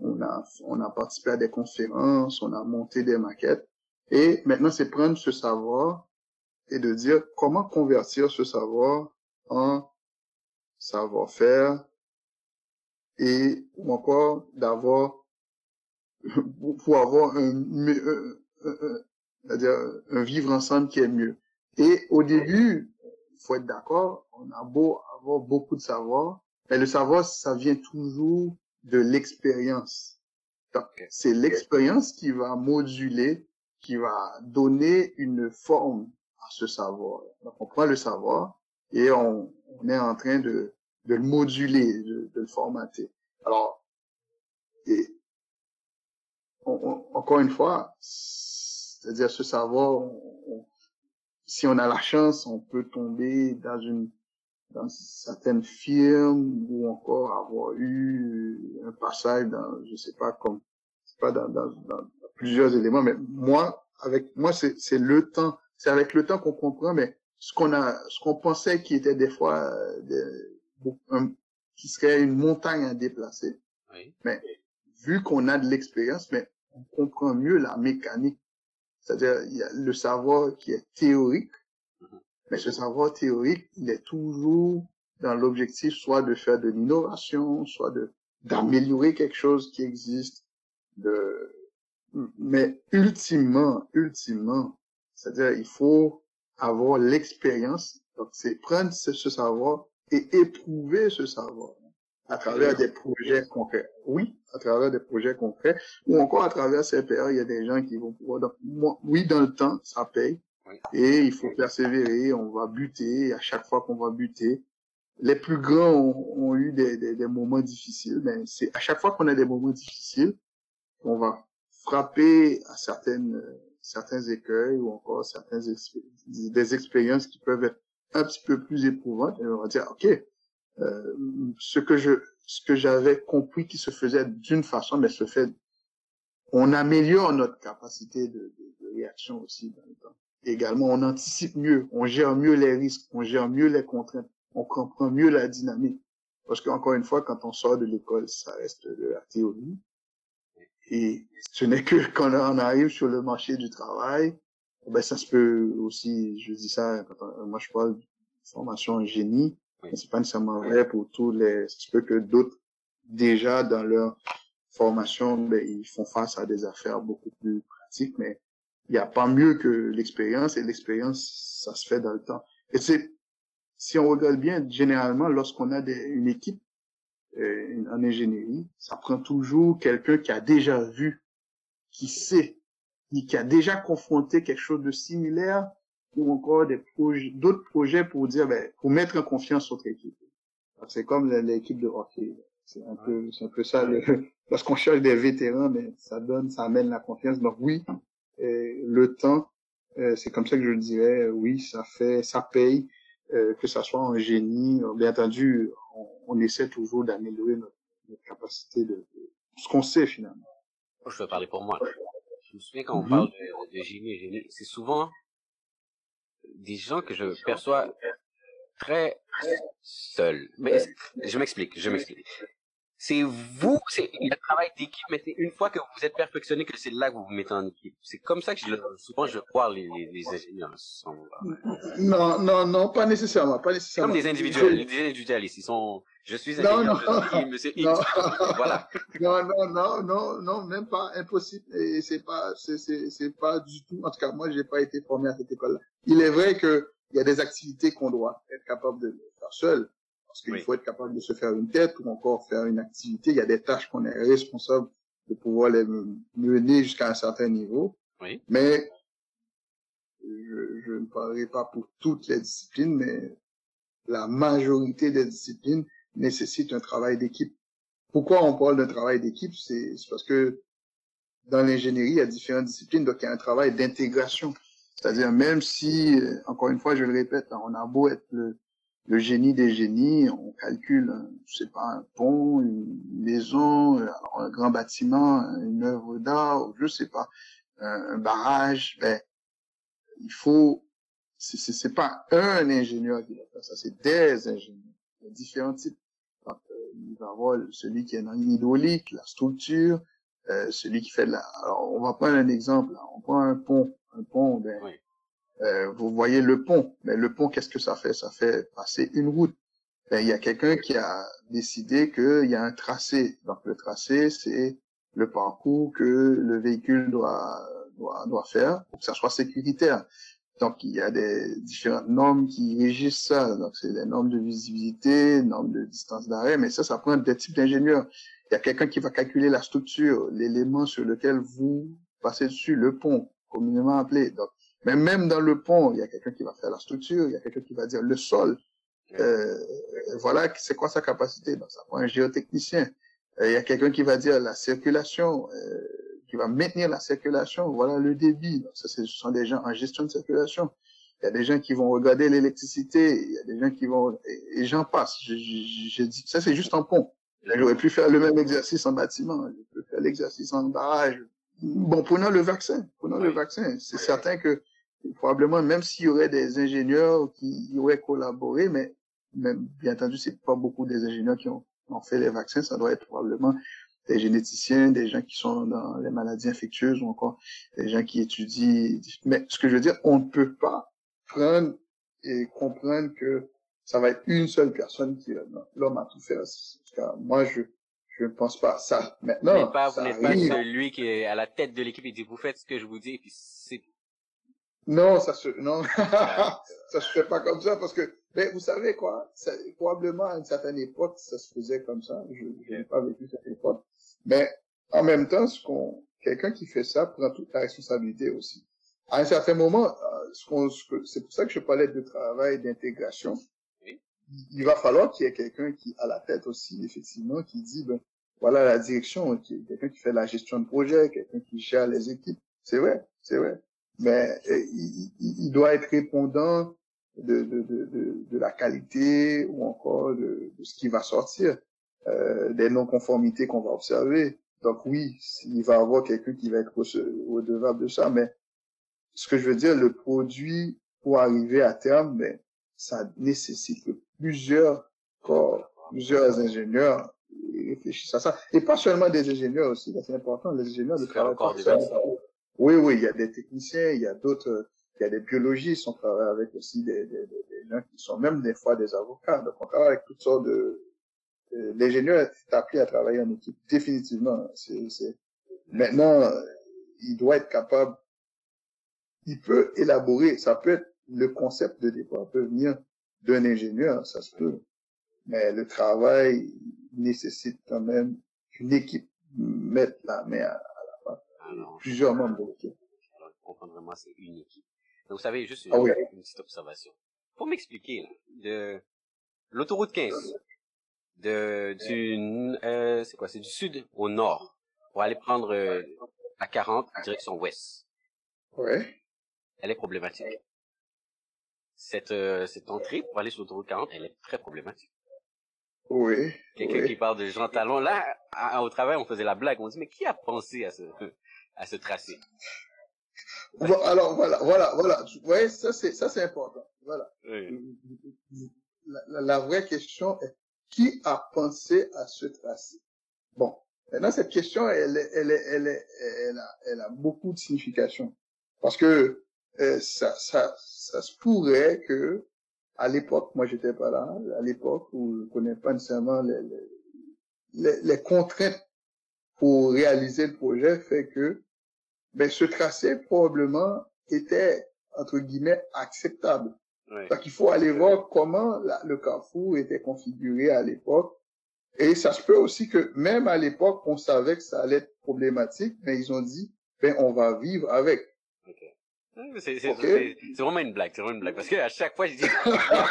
on a, on a participé à des conférences, on a monté des maquettes. Et maintenant, c'est prendre ce savoir et de dire comment convertir ce savoir en savoir-faire et ou encore d'avoir pour avoir un, un, vivre ensemble qui est mieux. Et au début, faut être d'accord, on a beau avoir beaucoup de savoir, mais le savoir, ça vient toujours de l'expérience. C'est l'expérience qui va moduler, qui va donner une forme à ce savoir. Donc, on prend le savoir et on, on est en train de, de le moduler, de, de le formater. Alors, et, on, on, encore une fois, c'est-à-dire ce savoir, on, si on a la chance, on peut tomber dans une dans certaines firmes ou encore avoir eu un passage dans, je sais pas, comme, pas dans, dans, dans plusieurs éléments, mais moi, avec moi, c'est le temps, c'est avec le temps qu'on comprend, mais ce qu'on a, ce qu'on pensait qui était des fois des, un, qui serait une montagne à déplacer, oui. mais vu qu'on a de l'expérience, mais on comprend mieux la mécanique C'est-à-dire, il y a le savoir qui est théorique, mais ce savoir théorique, il est toujours dans l'objectif soit de faire de l'innovation, soit de d'améliorer quelque chose qui existe, de mais ultimement, ultimement, c'est-à-dire il faut avoir l'expérience. Donc c'est prendre ce, savoir et éprouver ce savoir à travers des projets concrets. Oui, à travers des projets concrets, ou encore à travers CPR, il y a des gens qui vont pouvoir. Donc, oui, dans le temps, ça paye. Et il faut persévérer, on va buter, et à chaque fois qu'on va buter, les plus grands ont, eu des, des, des, moments difficiles, mais c'est à chaque fois qu'on a des moments difficiles, on va frapper à certaines certains écueils ou encore certaines des expériences qui peuvent être un petit peu plus éprouvantes et on va dire ok euh, ce que je ce que j'avais compris qui se faisait d'une façon mais se fait on améliore notre capacité de, réaction aussi dans le temps également on anticipe mieux on gère mieux les risques on gère mieux les contraintes on comprend mieux la dynamique. Parce qu'encore une fois, quand on sort de l'école, ça reste de la théorie. Et ce n'est que quand on arrive sur le marché du travail, ben ça se peut aussi, je dis ça, moi je parle de formation en génie, c'est pas nécessairement vrai pour tous les, ça se peut que d'autres, déjà dans leur formation, ben, ils font face à des affaires beaucoup plus pratiques, mais il n'y a pas mieux que l'expérience, et l'expérience, ça se fait dans le temps. Et c'est si on regarde bien, généralement, lorsqu'on a une équipe euh, en ingénierie, ça prend toujours quelqu'un qui a déjà vu, qui sait, qui a déjà confronté quelque chose de similaire ou encore des projets, d'autres projets pour dire, ben, pour mettre en confiance notre équipe. C'est comme l'équipe de hockey. C'est un peu, c'est un peu ça. Le, lorsqu'on cherche des vétérans, mais ben, ça donne, ça amène la confiance. Donc oui, euh, le temps, euh, c'est comme ça que je le dirais. Oui, ça fait, ça paye. Euh, que ça soit en génie, bien entendu, on, on essaie toujours d'améliorer notre, notre, capacité de, de ce qu'on sait finalement. Je vais parler pour moi. Je me souviens quand on parle de, de génie, génie c'est souvent des gens que je perçois très seuls. Mais je m'explique, je m'explique c'est vous, c'est le travail d'équipe, mais c'est une fois que vous êtes perfectionné que c'est là que vous vous mettez en équipe. C'est comme ça que je, souvent je crois les, les, ingénieurs sont. Non, non, non, pas nécessairement, pas nécessairement. Comme des individuels, des individualistes, ils sont. Je suis ingénieur, non, non, je suis monsieur X. voilà. Non, non, non, non, non, même pas impossible. Et c'est pas, c'est, c'est, c'est pas du tout. En tout cas, moi, j'ai pas été formé à cette école-là. Il est vrai que il y a des activités qu'on doit être capable de faire seul parce qu'il faut être capable de se faire une tête ou encore faire une activité. Il y a des tâches qu'on est responsable de pouvoir les mener jusqu'à un certain niveau. Oui. Mais je, je, ne parlerai pas pour toutes les disciplines, mais la majorité des disciplines nécessitent un travail d'équipe. Pourquoi on parle d'un travail d'équipe? C'est parce que dans l'ingénierie, il y a différentes disciplines, donc il y a un travail d'intégration. C'est-à-dire, même si, encore une fois, je le répète, on a beau être le, le génie des génies, on calcule, je sais pas, un pont, une maison, un grand bâtiment, une œuvre d'art, je sais pas, un, barrage, ben, il faut, c'est pas un ingénieur qui va faire ça, c'est des ingénieurs. Il y a différents types. Euh, il va y avoir celui qui est dans l'hydraulique, la structure, euh, celui qui fait de la, alors on va prendre un exemple, on prend un pont, un pont, ben, euh, vous voyez le pont, mais le pont, qu'est-ce que ça fait? Ça fait passer une route. Ben, il y a quelqu'un qui a décidé qu'il y a un tracé. Donc le tracé, c'est le parcours que le véhicule doit, doit, doit faire pour que ça soit sécuritaire. Donc il y a des différentes normes qui régissent ça. Donc c'est des normes de visibilité, normes de distance d'arrêt, mais ça, ça prend des types d'ingénieurs. Il y a quelqu'un qui va calculer la structure, l'élément sur lequel vous passez dessus, le pont, communément appelé. Donc mais même dans le pont, il y a quelqu'un qui va faire la structure, il y a quelqu'un qui va dire le sol. Euh, voilà, c'est quoi sa capacité? Donc, ça prend un géotechnicien. Euh, il y a quelqu'un qui va dire la circulation, euh, qui va maintenir la circulation. Voilà le débit. Donc, ça, ce sont des gens en gestion de circulation. Il y a des gens qui vont regarder l'électricité. Il y a des gens qui vont et, j'en passe. Je, je, je, dis ça, c'est juste un pont. J'aurais pu faire le même exercice en bâtiment. Je peux faire l'exercice en barrage. Bon, prenons le vaccin. Prenons le vaccin. C'est certain que probablement, même s'il y aurait des ingénieurs qui y auraient collaboré, mais même, bien entendu, c'est pas beaucoup des ingénieurs qui ont, ont, fait les vaccins, ça doit être probablement des généticiens, des gens qui sont dans les maladies infectieuses ou encore des gens qui étudient. Mais ce que je veux dire, on ne peut pas prendre et comprendre que ça va être une seule personne qui l'homme a tout fait. moi, je je ne pense pas à ça. Maintenant, vous n'êtes pas, vous n'êtes pas celui qui est à la tête de l'équipe et dit vous faites ce que je vous dis et puis c'est non, ça se, non, ça se fait pas comme ça parce que, mais vous savez quoi, probablement à une certaine époque, ça se faisait comme ça. Je, n'ai pas vécu cette époque. Mais en même temps, ce qu'on, quelqu'un qui fait ça prend toute la responsabilité aussi. À un certain moment, euh, ce qu'on, c'est pour ça que je parlais de travail d'intégration. Il va falloir qu'il y ait quelqu'un qui a la tête aussi, effectivement, qui dit, ben, voilà la direction, quelqu'un qui fait la gestion de projet, quelqu'un qui gère les équipes. C'est vrai, c'est vrai mais euh, il, il, doit être répondant de, de, de, de, la qualité ou encore de, de ce qui va sortir, euh, des non-conformités qu'on va observer. Donc oui, il va y avoir quelqu'un qui va être redevable de ça, mais ce que je veux dire, le produit pour arriver à terme, ben, ça nécessite que plusieurs corps, plusieurs ingénieurs réfléchissent à ça. Et pas seulement des ingénieurs aussi, c'est important, les ingénieurs de travail oui, oui, il y a des techniciens, il y a d'autres, il y a des biologistes, on travaille avec aussi des, des, des, gens qui sont même des fois des avocats. Donc on travaille avec toutes sortes de... L'ingénieur est appris à travailler en équipe, définitivement. C'est, Maintenant, il doit être capable, il peut élaborer, ça peut être le concept de départ, peut venir d'un ingénieur, ça se peut. Mais le travail nécessite quand même qu'une équipe mette la main à, plusieurs membres de l'équipe. Alors, comprendre vraiment, c'est une équipe. Donc, vous savez, juste une, ah une petite observation. Pour m'expliquer, de l'autoroute 15, de, du, euh, c'est quoi, c'est du sud au nord, pour aller prendre euh, la 40 direction ouest. Ouais. Elle est problématique. Cette, euh, cette entrée pour aller sur l'autoroute 40, elle est très problématique. Oui. Quelqu'un qui parle de Jean Talon. Là, au travail, on faisait la blague. On dit, mais qui a pensé à ce, à ce tracé. alors voilà, voilà, voilà. Ouais, ça c'est ça c'est important. Voilà. La, vraie question est qui a pensé à ce tracé. Bon, maintenant cette question elle elle elle elle, elle, a, elle a beaucoup de signification parce que euh, ça ça ça se pourrait que à l'époque, moi j'étais pas là, à l'époque où je connais pas nécessairement les, les, les contraintes pour réaliser le projet fait que ben, ce tracé probablement était, entre guillemets, acceptable. Donc, il faut aller voir comment le carrefour était configuré à l'époque. Et ça se peut aussi que même à l'époque, on savait que ça allait être problématique, mais ils ont dit, ben, on va vivre avec. C'est vraiment une blague, c'est vraiment une blague. Parce que à chaque fois, je dis,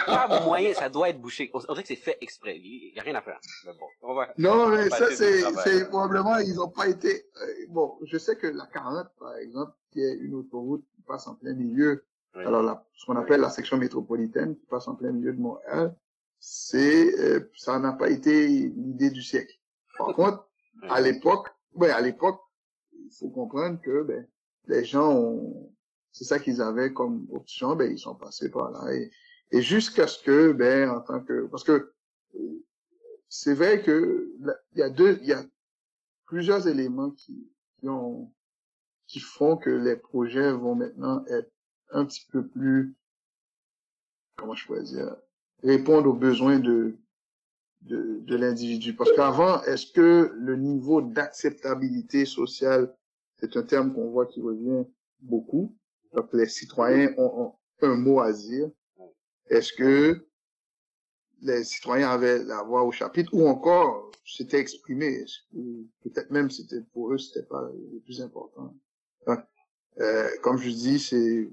pas moyen, ça doit être bouché. On, dirait que c'est fait exprès. Il n'y a rien à faire. Mais bon, on va, non, mais ça, c'est probablement, ils n'ont pas été... Euh, bon, je sais que la 40, par exemple, qui est une autoroute qui passe en plein milieu, alors la, ce qu'on appelle la section métropolitaine, qui passe en plein milieu de Montréal, c'est euh, ça n'a pas été l'idée du siècle. Par contre, à l'époque, ben, à l'époque, il faut comprendre que ben, les gens ont c'est ça qu'ils avaient comme option, ben ils sont passés par là et, et jusqu'à ce que ben en tant que parce que c'est vrai que il y a deux il y a plusieurs éléments qui qui ont qui font que les projets vont maintenant être un petit peu plus comment je pourrais dire répondre aux besoins de de, de l'individu. Parce qu'avant est-ce que le niveau d'acceptabilité sociale c'est un terme qu'on voit qui revient beaucoup donc, les citoyens ont, un mot à dire. Est-ce que les citoyens avaient la voix au chapitre ou encore s'étaient exprimés? Peut-être même c'était pour eux, c'était pas le plus important? euh, comme je dis, c'est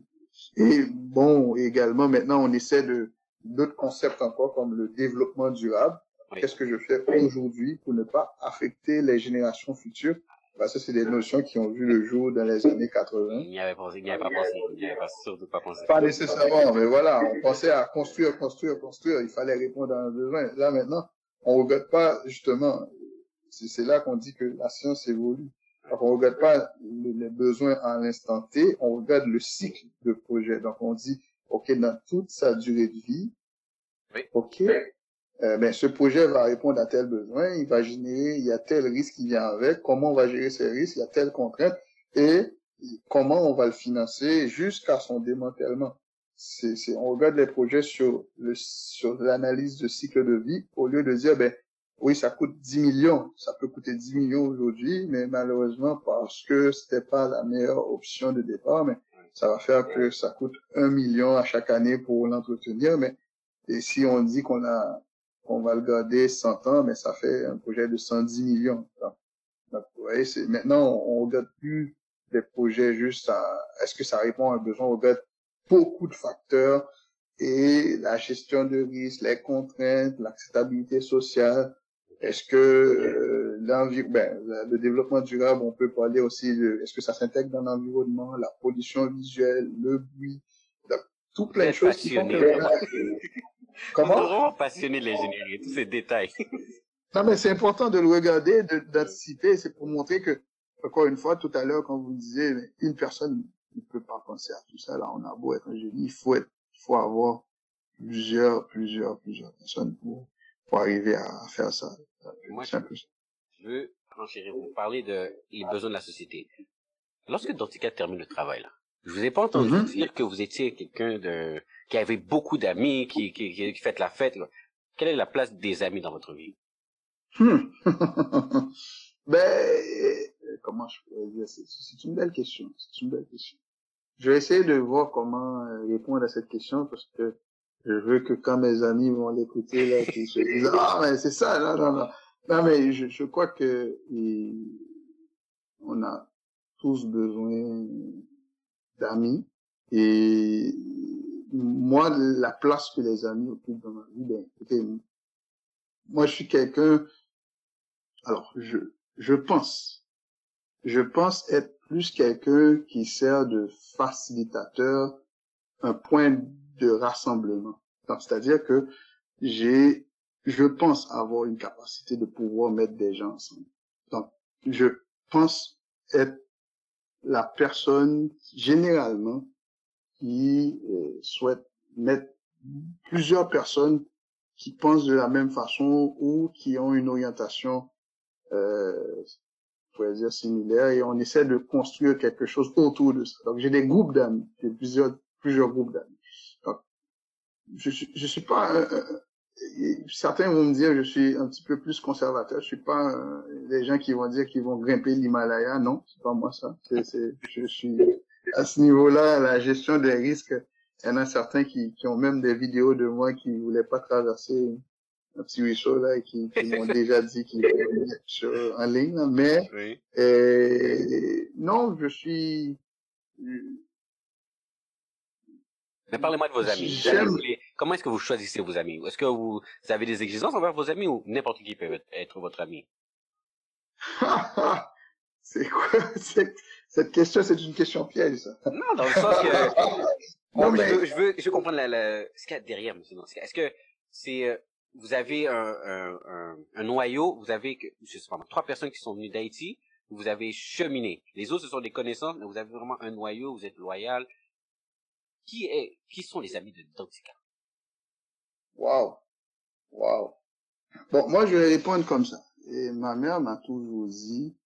et bon également maintenant on essaie de d'autres concepts encore comme le développement durable. Qu'est-ce que je fais aujourd'hui pour ne pas affecter les générations futures? Bah, ça, c'est des notions qui ont vu le jour dans les années 80. Il n'y avait, pas, il n'y avait pas pensé. Il n'y avait pas surtout pas pensé. Pas nécessairement, mais voilà, on pensait à construire, construire, construire. Il fallait répondre à un besoin. Là, maintenant, on regarde pas, justement, c'est là qu'on dit que la science évolue. Donc, on regarde pas les besoins à l'instant T, on regarde le cycle de projet. Donc, on dit, OK, dans toute sa durée de vie, oui. OK, euh, ben, ce projet va répondre à tel besoin, il va générer, il y a tel risque qui vient avec, comment on va gérer ces risques, il y a telle contrainte, et comment on va le financer jusqu'à son démantèlement. C'est, c'est, on regarde les projets sur le, sur l'analyse de cycle de vie, au lieu de dire, ben, oui, ça coûte 10 millions, ça peut coûter 10 millions aujourd'hui, mais malheureusement, parce que c'était pas la meilleure option de départ, mais ça va faire que ça coûte 1 million à chaque année pour l'entretenir, mais, et si on dit qu'on a, on va le garder 100 ans, mais ça fait un projet de 110 millions. Donc, vous voyez, c'est, maintenant, on, regarde plus des projets juste à, est-ce que ça répond à un besoin, on regarde beaucoup de facteurs et la gestion de risque, les contraintes, l'acceptabilité sociale. Est-ce que euh, ben, le développement durable, on peut parler aussi de, est-ce que ça s'intègre dans l'environnement, la pollution visuelle, le bruit, tout plein de choses qui font que Comment? vraiment passionné de l'ingénierie, tous ces détails. non, mais c'est important de le regarder, d'anticiper. C'est pour montrer que, encore une fois, tout à l'heure, quand vous disiez, une personne ne peut pas penser à tout ça. Là, on a beau être un génie, il faut être, il faut avoir plusieurs, plusieurs, plusieurs personnes pour, pour arriver à faire ça. Moi, je, je veux vous parler de les besoins de la société. Lorsque Dantica termine le travail, là, je vous ai pas entendu mm-hmm. dire que vous étiez quelqu'un de qui avait beaucoup d'amis, qui, qui, qui, fait la fête. Quelle est la place des amis dans votre vie? Hmm. Ben, comment je peux dire? C'est une belle question. C'est une belle question. Je vais essayer de voir comment euh, répondre à cette question parce que je veux que quand mes amis vont l'écouter là, qu'ils se disent ah mais c'est ça non non non non mais je, je crois que on a tous besoin d'amis et moi, la place que les amis occupent dans ma vie, ben, écoutez, moi, je suis quelqu'un, alors, je, je pense, je pense être plus quelqu'un qui sert de facilitateur, un point de rassemblement. C'est-à-dire que j'ai, je pense avoir une capacité de pouvoir mettre des gens ensemble. Donc, je pense être la personne, généralement, qui euh, souhaite mettre plusieurs personnes qui pensent de la même façon ou qui ont une orientation, euh, pourrait dire similaire, et on essaie de construire quelque chose autour de ça. Donc j'ai des groupes d'amis, j'ai plusieurs plusieurs groupes d'amis. je je suis pas certains vont me dire je suis un petit peu plus conservateur. Je suis pas euh, des gens qui vont dire qu'ils vont grimper l'Himalaya. Non, c'est pas moi ça. C'est, c'est, je suis à ce niveau-là, la gestion des risques, il y en a certains qui, qui ont même des vidéos de moi qui voulaient pas traverser un petit ruisseau là et qui, qui m'ont déjà dit qu'ils voulaient mettre en ligne. Mais euh, non, je suis. Mais parlez-moi de vos amis. Comment est-ce que vous choisissez vos amis? Est-ce que vous avez des exigences envers vos amis? Ou n'importe qui peut être votre ami? C'est quoi cette question, c'est une question piège, ça. Non, dans le sens que... non, mais... je, veux, je, veux, comprendre la, la... ce qu'il y a derrière, monsieur. Est-ce que c'est... Euh, vous avez un, un, un, noyau, vous avez, je sais pas, trois personnes qui sont venues d'Haïti, vous avez cheminé. Les autres, ce sont des connaissances, mais vous avez vraiment un noyau, vous êtes loyal. Qui est, qui sont les amis de Dantica? Wow. Wow. Bon, moi, je vais répondre comme ça. Et ma mère m'a toujours dit,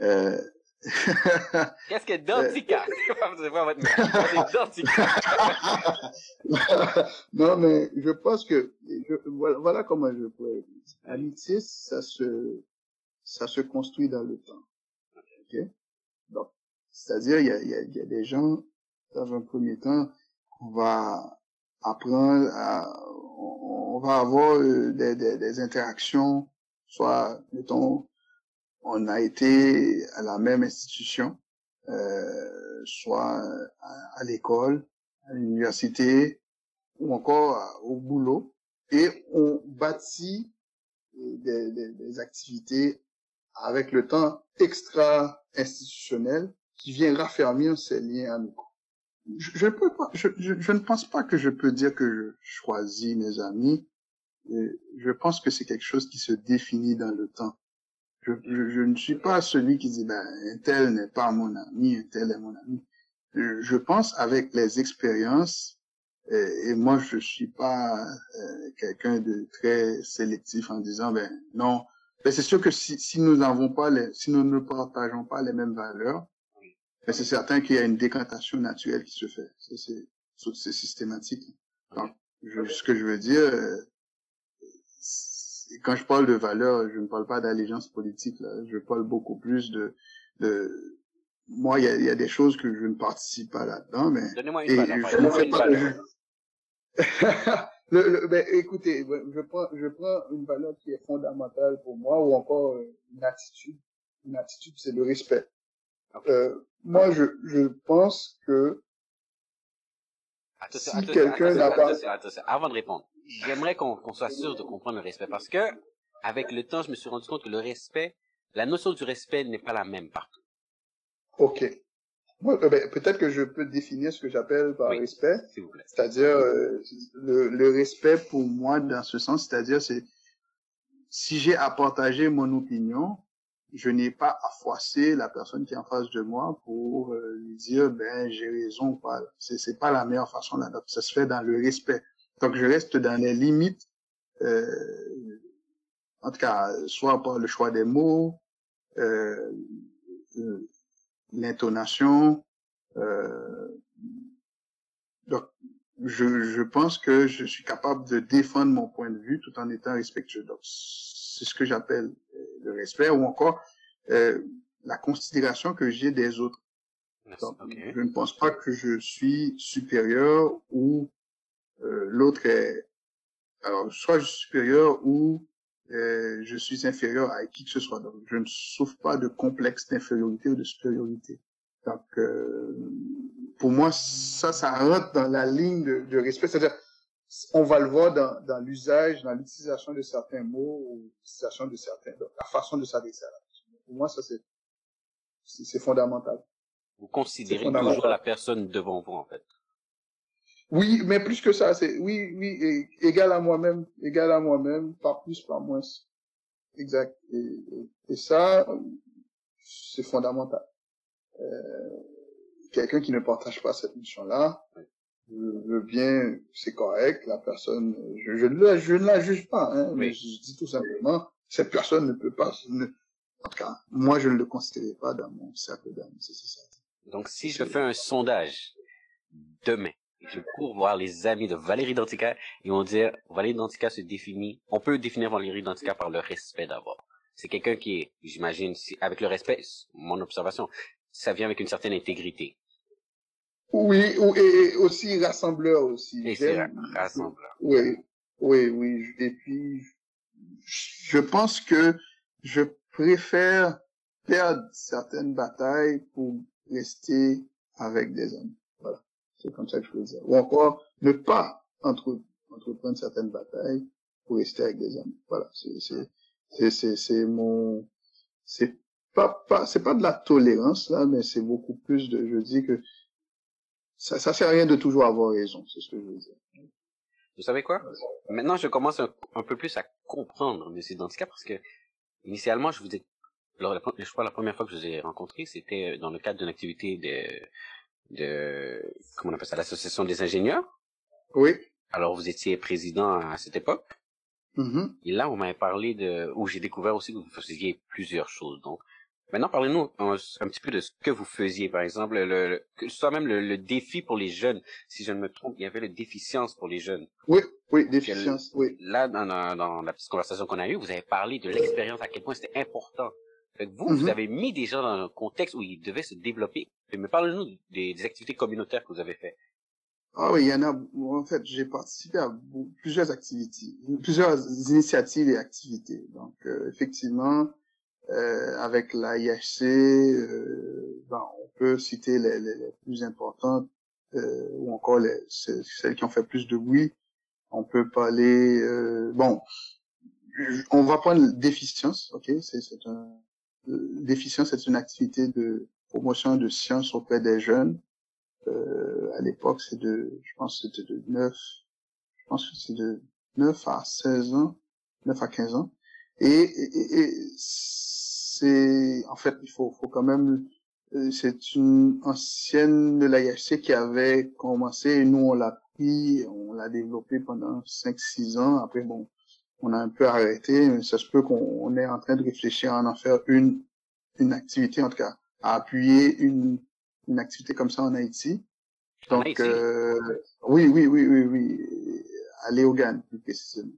euh, Qu'est-ce que Dantica? non, mais je pense que, voilà, comment je pourrais dire. L'amitié, ça se, ça se construit dans le temps. Ok? Donc, c'est-à-dire, il y a, y, a, y a des gens, dans un premier temps, on va apprendre à, on, va avoir euh, des, des, des interactions, soit, mettons, on a été à la même institution, euh, soit à, l'école, à l'université ou encore au boulot, et on bâtit des, des, des activités avec le temps extra-institutionnel qui vient raffermir ces liens amicaux. Je, je, peux pas, je, je, ne pense pas que je peux dire que je choisis mes amis. je pense que c'est quelque chose qui se définit dans le temps. Je, je, ne suis pas celui qui dit, ben, un tel n'est pas mon ami, un tel est mon ami. Je, pense avec les expériences, Et, moi, je suis pas euh, quelqu'un de très sélectif en disant, ben non. Ben, c'est sûr que si, si nous n'avons pas les, si nous ne partageons pas les mêmes valeurs, c'est certain qu'il y a une décantation naturelle qui se fait. C'est systématique. Donc, ce que je veux dire, euh, quand je parle de valeurs, je ne parle pas d'allégeance politique. Là. Je parle beaucoup plus de, de moi, il y a, y a, des choses que je ne participe pas là-dedans, mais Donnez-moi une valeur. Je ne fais pas le, le, ben, écoutez, je prends, je prends une valeur qui est fondamentale pour moi, ou encore euh, une attitude. Une attitude, c'est le respect. Euh, moi, je, je pense que si quelqu'un n'a pas... Avant de répondre, j'aimerais qu'on soit sûr de comprendre le respect, parce que avec le temps, je me suis rendu compte que le respect, la notion du respect n'est pas la même partout. Ok. Euh, ben, peut-être que je peux définir ce que j'appelle par respect. C'est-à-dire euh, le, le, respect pour moi dans ce sens, c'est-à-dire c'est si j'ai à partager mon opinion, je n'ai pas à froisser la personne qui est en face de moi pour euh, lui dire ben j'ai raison pas. C'est c'est pas la meilleure façon là. Ça se fait dans le respect. Donc je reste dans les limites. en tout cas, soit par le choix des mots, euh, l'intonation. Euh, donc, je, je pense que je suis capable de défendre mon point de vue tout en étant respectueux. C'est ce que j'appelle euh, le respect ou encore euh, la considération que j'ai des autres. Donc, Je ne pense pas que je suis supérieur ou euh, l'autre est... Alors, soit je suis supérieur ou euh, je suis inférieur à qui que ce soit. Donc, je ne souffre pas de complexe d'infériorité ou de supériorité. Donc, euh, pour moi, ça, ça rentre dans la ligne de, de respect. C'est-à-dire, on va le voir dans, dans l'usage, dans l'utilisation de certains mots ou l'utilisation de certains, donc, la façon de s'adresser à la personne. Pour moi, ça, c'est, c'est fondamental. Vous considérez toujours la personne devant vous, en fait? Oui, mais plus que ça, c'est oui, oui, égal à moi-même, égal à moi-même, pas plus, pas moins. Exact. Et, et, ça, c'est fondamental. Euh, Quelqu'un qui ne partage pas cette mission-là, je veux bien, c'est correct, la personne, je, je, ne, je ne la juge pas, hein, mais je dis tout simplement, cette personne ne peut pas, en tout cas, moi je ne le considère pas dans mon cercle d'amis, c'est ça. Donc si je fais un sondage demain, je cours voir les amis de Valérie Dantica et on dit Valérie Dantica se définit, on peut définir Valérie Dantica par le respect d'abord. C'est quelqu'un qui est, j'imagine, avec le respect, mon observation, ça vient avec une certaine intégrité. Oui, et aussi rassembleur aussi. Et c'est rassembleur. Oui, oui, oui. Et puis, je pense que je préfère perdre certaines batailles pour rester avec des hommes. C'est comme ça que je veux dire. Ou encore, ne pas entre, entreprendre certaines batailles pour rester avec des hommes. Voilà. C'est, c'est, c'est, c'est mon, c'est pas, pas, c'est pas de la tolérance, là, mais c'est beaucoup plus de, je dis que ça, ça sert à rien de toujours avoir raison. C'est ce que je veux dire. Vous savez quoi? Maintenant, je commence un, peu plus à comprendre M. Dantica parce que, initialement, je vous ai, je crois la première fois que je vous ai rencontré, c'était dans le cadre d'une activité de, de, comment on appelle ça, l'association des ingénieurs. Oui. Alors, vous étiez président à cette époque. Mm-hmm. Et là, on m'avait parlé de, où j'ai découvert aussi que vous faisiez plusieurs choses. Donc, maintenant, parlez-nous un, petit peu de ce que vous faisiez, par exemple, le, ce soit même le, défi pour les jeunes. Si je ne me trompe, il y avait le déficience pour les jeunes. Oui, oui, déficience, oui. Là, dans, dans la petite conversation qu'on a eue, vous avez parlé de l'expérience, à quel point c'était important vous, vous mhm. avez mis des gens dans un contexte où ils devaient se développer. Mais parlez-nous des, des, activités communautaires que vous avez faites. Ah oui, il y en a. En fait, j'ai participé à plusieurs activités, plusieurs initiatives et activités. Donc, euh, effectivement, euh, avec la IHC, euh, ben, on peut citer les, les, les plus importantes euh, ou encore les, celles qui ont fait plus de bruit. On peut parler. Euh, bon, on va prendre déficience. Ok, c'est un Déficience c'est une activité de promotion de sciences auprès des jeunes. Euh, à l'époque, c'est de, je pense c'était de 9, je pense que c'est de 9 à 16 ans, 9 à 15 ans. Et, et, et c'est, en fait, il faut, faut quand même euh, c'est une ancienne de l'AIHC qui avait commencé et nous on l'a pris, on l'a développé pendant 5-6 ans. Après bon, on a un peu arrêté, mais ça se peut qu'on est en train de réfléchir à en faire une, une activité, en tout cas, à appuyer une, une activité comme ça en Haïti. Donc, euh, oui, oui, oui, oui, oui, à Léogane, plus précisément.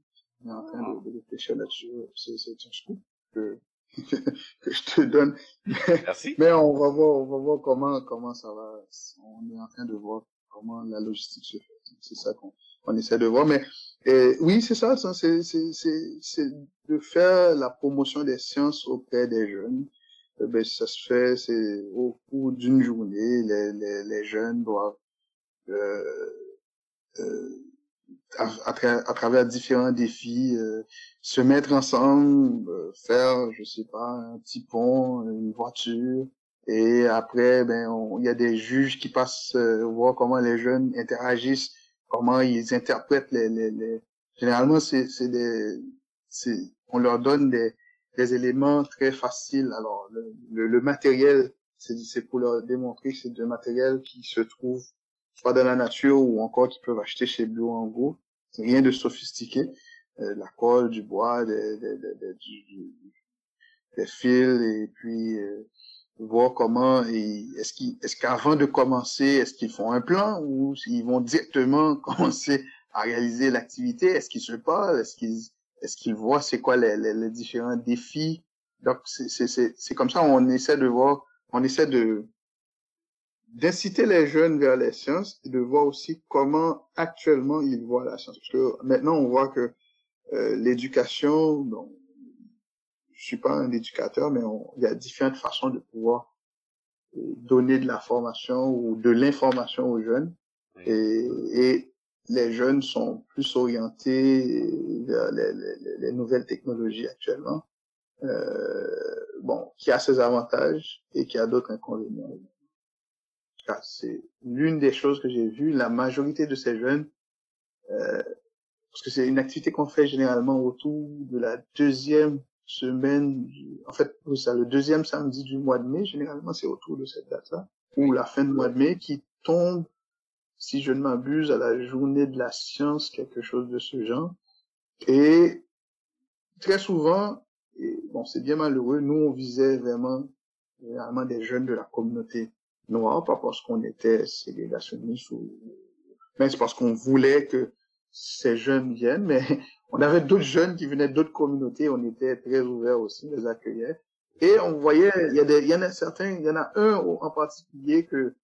On est en train de, de réfléchir là-dessus. C'est, c'est un scoop que, que je te donne. Merci. Mais on va voir, on va voir comment, comment ça va. On est en train de voir comment la logistique se fait. C'est ça qu'on on essaie de voir. Mais et, oui, c'est ça, c'est, c'est, c'est, c'est de faire la promotion des sciences auprès des jeunes. Eh ben, ça se fait, c'est au cours d'une journée, les, les, les jeunes doivent euh, euh, à, à, travers différents défis, euh, se mettre ensemble, euh, faire, je sais pas, un petit pont, une voiture, et après, ben, il y a des juges qui passent euh, voir comment les jeunes interagissent, comment ils interprètent les, les, les... généralement c'est des on leur donne des des éléments très faciles. Alors le, le, le matériel, c'est pour leur démontrer que c'est du matériel qui se trouve soit dans la nature ou encore qu'ils peuvent acheter chez Blue en. Rien de sophistiqué. Euh, la colle, du bois, des, des, des, des, fils et puis euh, voir comment est-ce qu'ils est-ce qu'avant de commencer est-ce qu'ils font un plan ou s'ils vont directement commencer à réaliser l'activité? Est-ce qu'ils se parlent? Est-ce qu'ils est-ce qu'ils voient c'est quoi les, les, les, différents défis? Donc c'est c'est c'est comme ça on essaie de voir on essaie de d'inciter les jeunes vers les sciences et de voir aussi comment actuellement ils voient la science. Parce que maintenant, on voit que euh, l'éducation, bon, je suis pas un éducateur, mais il y a différentes façons de pouvoir euh, donner de la formation ou de l'information aux jeunes. Et, et, les jeunes sont plus orientés vers les, les, les nouvelles technologies actuellement. Euh, bon, qui a ses avantages et qui a d'autres inconvénients c'est l'une des choses que j'ai vues. La majorité de ces jeunes, euh, parce que c'est une activité qu'on fait généralement autour de la deuxième semaine, en fait, ça, le deuxième samedi du mois de mai, généralement c'est autour de cette date-là, ou la fin du mois de mai, qui tombe, si je ne m'abuse, à la journée de la science, quelque chose de ce genre. Et très souvent, et bon, c'est bien malheureux, nous on visait vraiment, généralement des jeunes de la communauté noir, pas parce qu'on était ségrégationniste ou, mais c'est parce qu'on voulait que ces jeunes viennent, mais on avait d'autres jeunes qui venaient d'autres communautés, on était très ouverts aussi, les accueillait. Et on voyait, il y a des, il y en a certains, il y en a un en particulier que,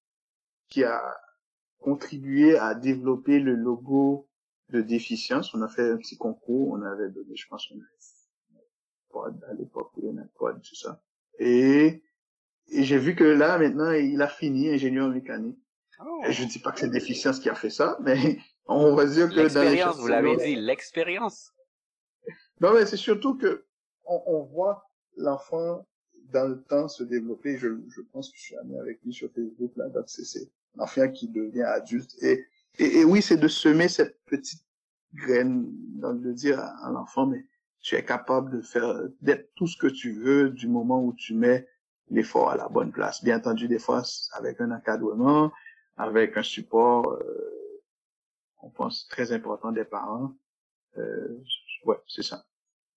qui a contribué à développer le logo de déficience. On a fait un petit concours, on avait donné, je pense, une à l'époque, on a tout ça. Et et j'ai vu que là, maintenant, il a fini ingénieur mécanique. Oh. Je dis pas que c'est déficience qui a fait ça, mais on va dire que l'expérience, vous l'avez dit, l'expérience. Non, mais c'est surtout que on, on voit l'enfant dans le temps se développer. Je, je pense que je suis ami avec lui sur Facebook là, donc c'est l'enfant qui devient adulte. Et, et, et oui, c'est de semer cette petite graine, donc de dire à, à l'enfant, mais tu es capable de faire d'être tout ce que tu veux du moment où tu mets l'effort à la bonne place. Bien entendu, des fois, avec un encadrement, avec un support, euh, on pense très important des parents. Euh, ouais, c'est ça.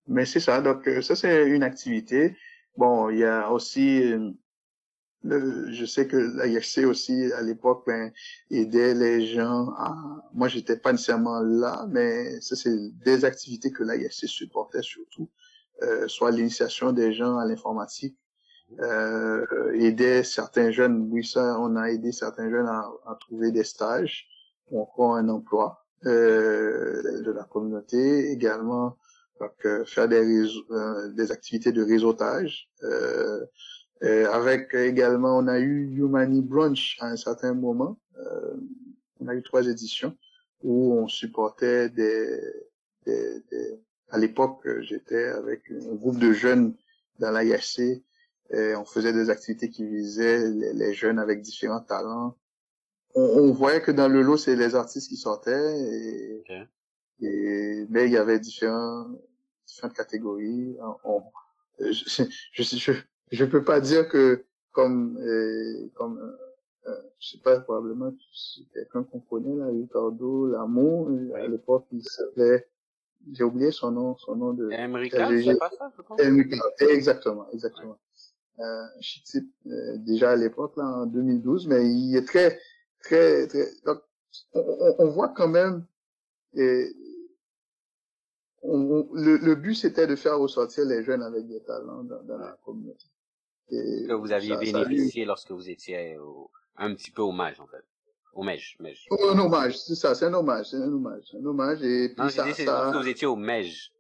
Mais c'est ça. Donc euh, ça, c'est une activité. Bon, il y a aussi, euh, je sais que l'IFC aussi à l'époque ben, aidait les gens à. Moi, j'étais pas nécessairement là, mais ça, c'est des activités que l'IFC supportait surtout, euh, soit l'initiation des gens à l'informatique euh, aider certains jeunes, oui ça, on a aidé certains jeunes à, à trouver des stages ou encore un emploi euh, de la communauté, également donc, euh, faire des, euh, des activités de réseautage. Euh, avec également, on a eu Humani Brunch à un certain moment. on a eu trois éditions où on supportait des, des, des à l'époque, j'étais avec un groupe de jeunes dans l'IHC et on faisait des activités qui visaient les, jeunes avec différents talents. On, on, voyait que dans le lot, c'est les artistes qui sortaient, et, et, mais il y avait différents, différentes catégories. On, je, je, je, je peux pas dire que comme, comme euh, je sais pas, probablement quelqu'un qu'on connaît là, Ricardo Lamour, à l'époque il s'appelait, j'ai oublié son nom, son nom de... Emrica, c'est pas ça, je pense. exactement, exactement. Euh, type euh, déjà à l'époque en 2012, mais il est très, très, très. Donc, on, on voit quand même. Et, on, le, le but c'était de faire ressortir les jeunes avec des talents dans, dans la communauté. Et que vous aviez bénéficié lorsque vous étiez au, un petit peu hommage, en fait. Hommage, mège. Oh, un hommage, c'est ça, c'est un hommage, c'est un hommage, un hommage, et puis non, ça, dit, ça... que vous étiez au mège.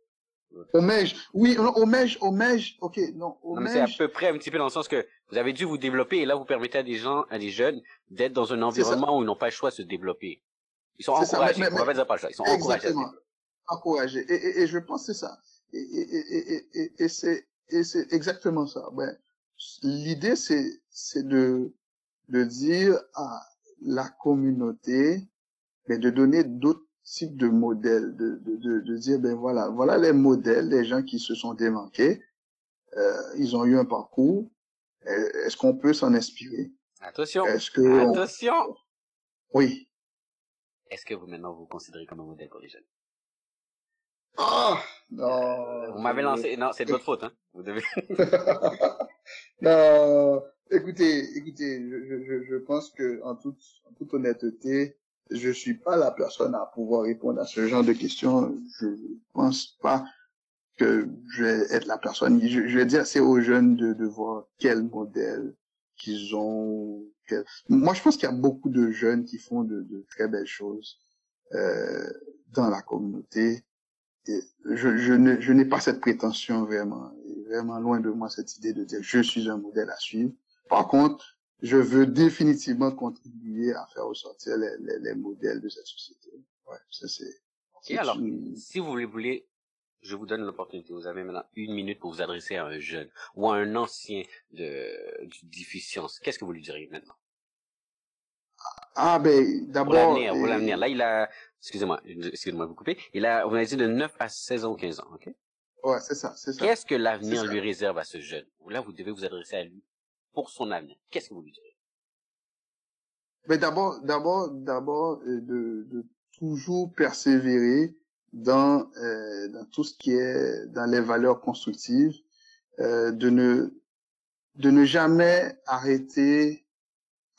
Au mège, oui, au mège, ok, non, c'est à peu près un petit peu dans le sens que vous avez dû vous développer et là vous permettez à des gens, à des jeunes, d'être dans un environnement où ils n'ont pas le choix de se développer. Ils sont encouragés, ça, mais, dire pas le choix, ils sont encouragés. Encouragés, et, et, et, je pense que c'est ça. Et, et, et, et, c'est, exactement ça. Ben, l'idée c'est, c'est de, de dire à la communauté, mais de donner d'autres types de modèles, de, de, de, de, dire, ben voilà, voilà les modèles des gens qui se sont démanqués, euh, ils ont eu un parcours, euh, est-ce qu'on peut s'en inspirer? Attention, que attention Oui. Est-ce que vous maintenant vous, vous considérez comme un modèle pour les jeunes? Ah non. Vous m'avez lancé, non, c'est de votre faute, hein. Vous devez. non, Écoutez, écoutez, je, je, je pense que en toute, en toute honnêteté, je suis pas la personne à pouvoir répondre à ce genre de questions. Je pense pas que je vais être la personne. Je, je vais dire, c'est aux jeunes de, de voir quel modèle qu'ils ont. Moi, je pense qu'il y a beaucoup de jeunes qui font de, de très belles choses euh, dans la communauté. Et je, je n'ai pas cette prétention vraiment, vraiment loin de moi cette idée de dire je suis un modèle à suivre. Par contre, je veux définitivement contribuer à faire ressortir les, les, les modèles de cette société. Ouais, ça c'est. Et alors, si vous voulez, je vous donne l'opportunité. Vous avez maintenant une minute pour vous adresser à un jeune ou à un ancien de du déficience. Qu'est-ce que vous lui diriez maintenant? Ah ben d'abord. Pour l'avenir, pour l'avenir. Là, il a, excusez-moi, excusez-moi de vous couper. Il a, vous avez dit de 9 à 16 ans ou 15 ans, ok? Ouais, c'est ça, c'est ça. Qu'est-ce que l'avenir lui réserve à ce jeune? Là, vous devez vous adresser à lui pour son avenir. Qu'est-ce que vous lui direz? Mais d'abord, d'abord, d'abord, euh, de, de toujours persévérer dans euh, dans tout ce qui est dans les valeurs constructives, euh, de ne de ne jamais arrêter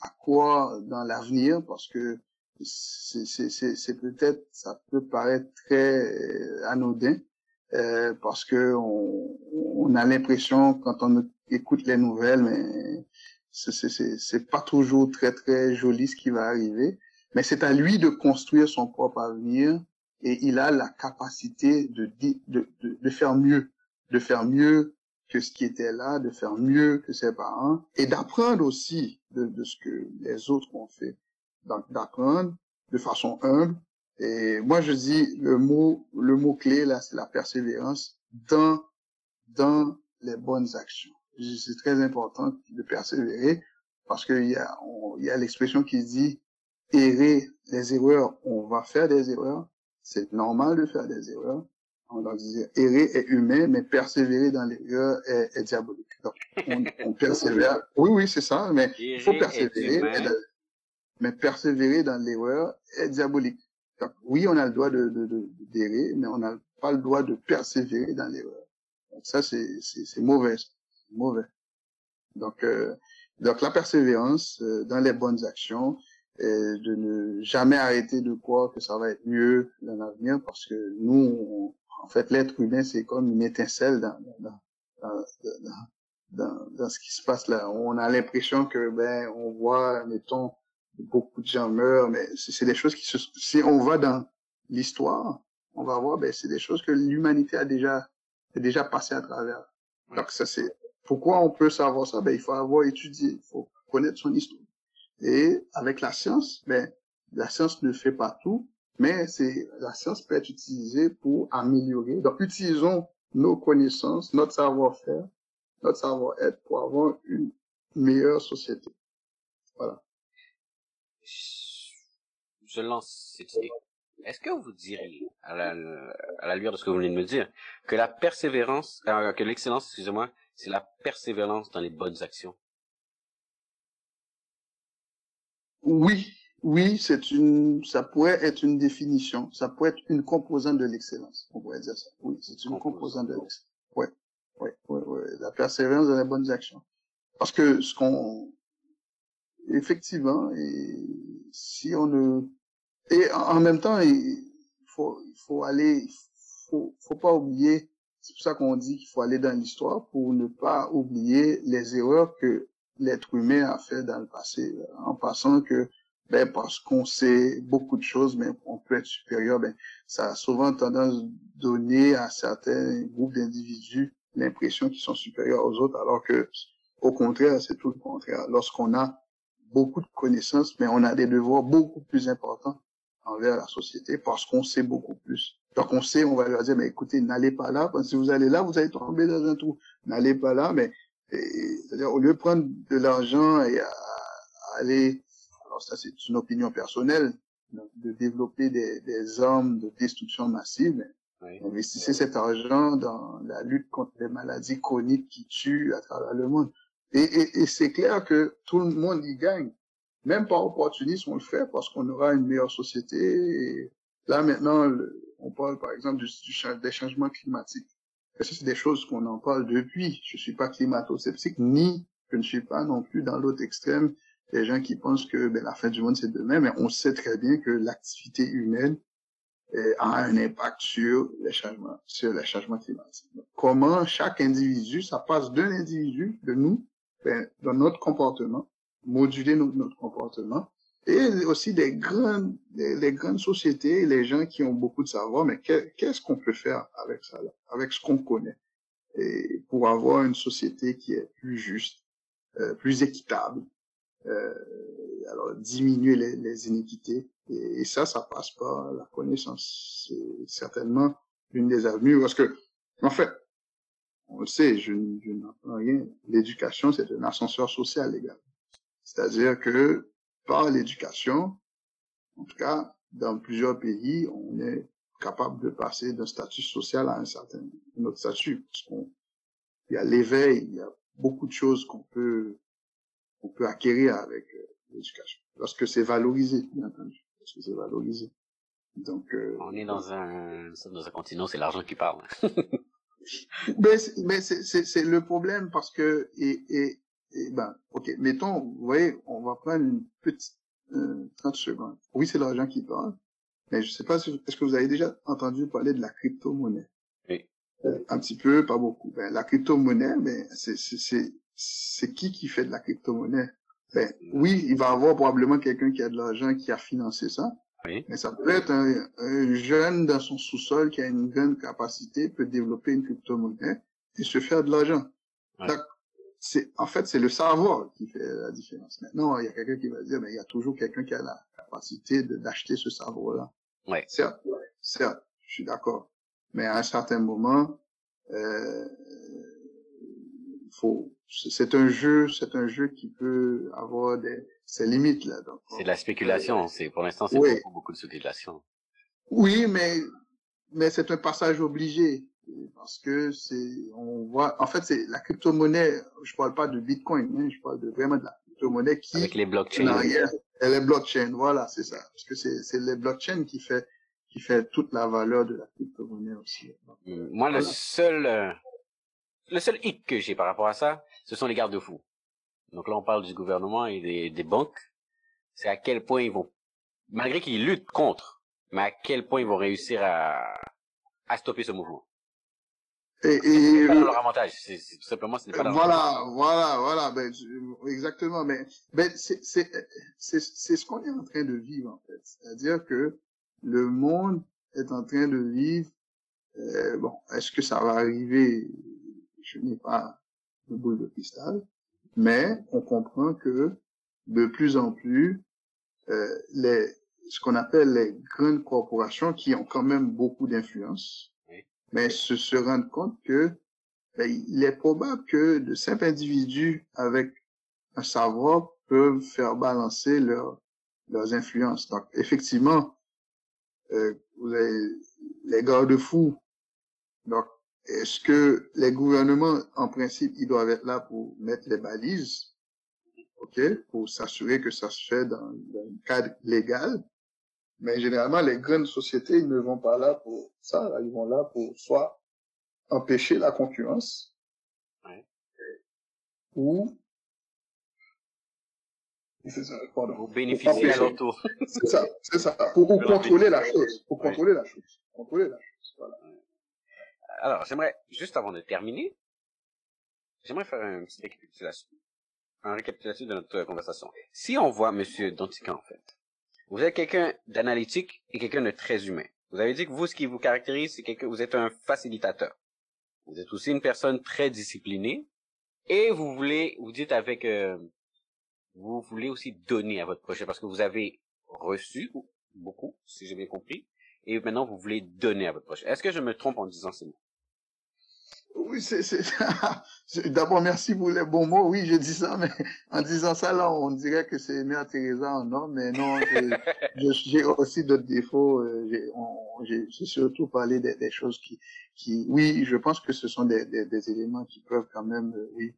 à quoi dans l'avenir parce que c'est peut-être ça peut paraître très euh, anodin euh, parce que on, on a l'impression quand on écoute les nouvelles, mais c'est pas toujours très très joli ce qui va arriver. Mais c'est à lui de construire son propre avenir et il a la capacité de, de, de, de faire mieux, de faire mieux que ce qui était là, de faire mieux que ses parents et d'apprendre aussi de, de ce que les autres ont fait. D'apprendre de façon humble. Et moi je dis le mot le mot clé là c'est la persévérance dans dans les bonnes actions c'est très important de persévérer parce qu'il y a, il y a l'expression qui dit errer les erreurs, on va faire des erreurs, c'est normal de faire des erreurs. On va dire errer est humain, mais persévérer dans l'erreur est, est, diabolique. Donc, on, on persévère. Oui, oui, c'est ça, mais il faut persévérer. Mais, persévérer dans l'erreur est diabolique. Donc, oui, on a le droit de, de, de, d'errer, mais on n'a pas le droit de persévérer dans l'erreur. Donc ça, c'est, c'est, c'est mauvais mauvais. Donc, euh, donc la persévérance euh, dans les bonnes actions, et de ne jamais arrêter de croire que ça va être mieux dans l'avenir, parce que nous, en fait, l'être humain, c'est comme une étincelle dans, dans, dans, dans, dans, ce qui se passe là. On a l'impression que, ben, on voit, mettons, beaucoup de gens meurent, mais c'est des choses qui se, si on va dans l'histoire, on va voir, ben, c'est des choses que l'humanité a déjà, a déjà passé à travers. Donc ça, c'est, pourquoi on peut savoir ça? Ben, il faut avoir étudié, il faut connaître son histoire. Et avec la science, ben, la science ne fait pas tout, mais c'est la science peut être utilisée pour améliorer. Donc, utilisons nos connaissances, notre savoir-faire, notre savoir-être pour avoir une meilleure société. Voilà. Je lance cette idée. Est-ce que vous diriez, à la, à la lueur de ce que vous venez de me dire, que la persévérance, euh, que l'excellence, excusez-moi, c'est la persévérance dans les bonnes actions? Oui, oui, c'est une, ça pourrait être une définition, ça pourrait être une composante de l'excellence, on pourrait dire ça. Oui, c'est une composante de l'excellence. Ouais, ouais, ouais, ouais, la persévérance dans les bonnes actions. Parce que ce qu'on, effectivement, et si on ne, et en même temps, il faut, il faut aller, faut, faut pas oublier, c'est pour ça qu'on dit qu'il faut aller dans l'histoire pour ne pas oublier les erreurs que l'être humain a fait dans le passé, en passant que ben parce qu'on sait beaucoup de choses, mais on peut être supérieur, ben ça a souvent tendance à donner à certains groupes d'individus l'impression qu'ils sont supérieurs aux autres, alors que au contraire, c'est tout le contraire. Lorsqu'on a beaucoup de connaissances, mais on a des devoirs beaucoup plus importants envers la société parce qu'on sait beaucoup plus. Donc on sait, on va leur dire, mais écoutez, n'allez pas là, parce que si vous allez là, vous allez tomber dans un trou. N'allez pas là, mais c'est-à-dire au lieu de prendre de l'argent et à, aller ça c'est une opinion personnelle, de développer des, des armes de destruction massive, investissez cet argent dans la lutte contre les maladies chroniques qui tuent à travers le monde. Et, et, et c'est clair que tout le monde y gagne. Même par opportunisme, on le fait parce qu'on aura une meilleure société. Et là, maintenant, on parle par exemple du, du, des changements climatiques. Et ça, c'est des choses qu'on en parle depuis. Je suis pas climato-sceptique, ni je ne suis pas non plus dans l'autre extrême des gens qui pensent que ben, la fin du monde c'est demain, mais on sait très bien que l'activité humaine eh, a un impact sur les changements, sur les changements climatiques. comment chaque individu, ça passe d'un individu, de nous, dans notre comportement, moduler notre, comportement, et aussi des grandes, les grandes sociétés, les gens qui ont beaucoup de savoir, mais qu'est-ce qu'on peut faire avec ça, là, avec ce qu'on connaît, et pour avoir une société qui est plus juste, euh, plus équitable, euh, alors diminuer les, les inéquités. Et, ça, ça passe par la connaissance. C'est certainement une des avenues parce que, en fait, on le sait, je, je n'entends rien. L'éducation, c'est un ascenseur social, gars. C'est-à-dire que par l'éducation, en tout cas, dans plusieurs pays, on est capable de passer d'un statut social à un certain un autre statut. Parce qu'on, il y a l'éveil, il y a beaucoup de choses qu'on peut peut acquérir avec euh, l'éducation. Lorsque c'est valorisé, bien entendu. C'est valorisé. Donc, euh, on est dans un, dans un continent, c'est l'argent qui parle. mais mais c'est le problème parce que et, et, et, ben ok mettons vous voyez on va prendre une petite euh, 30 secondes. Oui c'est l'argent qui parle mais je sais pas si est-ce que vous avez déjà entendu parler de la crypto-monnaie? Oui. Euh, un petit peu pas beaucoup. Ben la crypto-monnaie ben c'est c'est c'est qui qui fait de la crypto-monnaie? Ben, oui, il va avoir probablement quelqu'un qui a de l'argent qui a financé ça. Oui. Mais ça peut être un, jeune dans son sous-sol qui a une grande capacité, peut développer une crypto-monnaie et se faire de l'argent. C'est, en fait, c'est le savoir qui fait la différence. Maintenant, il y a quelqu'un qui va dire, mais il y a toujours quelqu'un qui a la capacité d'acheter ce savoir-là. Ouais. Certes, certes, je suis d'accord. Mais à un certain moment, euh, faut, c'est un jeu, c'est un jeu qui peut avoir des, ses limites là. C'est de la spéculation. C'est pour l'instant, c'est beaucoup, beaucoup de spéculation. Oui, mais mais c'est un passage obligé parce que c'est on voit en fait c'est la crypto-monnaie je parle pas de bitcoin hein, je parle de vraiment de la crypto-monnaie qui avec les blockchains elle est blockchain voilà c'est ça parce que c'est c'est les blockchains qui fait qui fait toute la valeur de la crypto-monnaie aussi hmm. moi le seul euh, le seul hic que j'ai par rapport à ça, ce sont les garde-fous. Donc là, on parle du gouvernement et des, des banques. C'est à quel point ils vont, malgré qu'ils luttent contre, mais à quel point ils vont réussir à, à stopper ce mouvement? Et, et pas dans leur avantage. C'est, tout simplement, ce n'est pas dans Voilà, voilà, voilà. Ben, exactement. Mais, ben, c'est, c'est, c'est, c'est ce qu'on est en train de vivre, en fait. C'est-à-dire que le monde est en train de vivre, euh, bon, est-ce que ça va arriver? Je n'ai pas de boule de cristal, mais on comprend que de plus en plus, euh, les, ce qu'on appelle les grandes corporations qui ont quand même beaucoup d'influence, mais se, se rendent compte que ben, il est probable que de simples individus avec un savoir peuvent faire balancer leur, leurs influences. Donc, effectivement, euh, vous avez les garde-fous. Donc, est-ce que les gouvernements, en principe, ils doivent être là pour mettre les balises? ok, pour s'assurer que ça se fait dans, dans un cadre légal? Mais généralement, les grandes sociétés, ils ne vont pas là pour ça. Ils vont là pour soit empêcher la concurrence Ouais. ou c'est ça, pardon. Vous bénéficiez à leur tour. C'est ça, c'est ça. Pour, contrôler la chose. Pour Ouais. contrôler la chose. Contrôler la chose. Voilà. Alors, j'aimerais, juste avant de terminer, j'aimerais faire un petit récapitulation. Un récapitulatif de notre conversation. Si on voit Monsieur Dantican, en fait, vous êtes quelqu'un d'analytique et quelqu'un de très humain. Vous avez dit que vous, ce qui vous caractérise, c'est que vous êtes un facilitateur. Vous êtes aussi une personne très disciplinée et vous voulez, vous dites avec, euh, vous voulez aussi donner à votre projet parce que vous avez reçu beaucoup, si j'ai bien compris, et maintenant vous voulez donner à votre projet. Est-ce que je me trompe en disant ces mots? Oui, c'est, c'est, d'abord, merci pour les bons mots. Oui, je dis ça, mais en disant ça, là, on dirait que c'est Mère Teresa en homme, mais non, j'ai aussi d'autres défauts. euh, J'ai, surtout parlé des, des choses qui, qui, oui, je pense que ce sont des, des, des éléments qui peuvent quand même, euh, oui,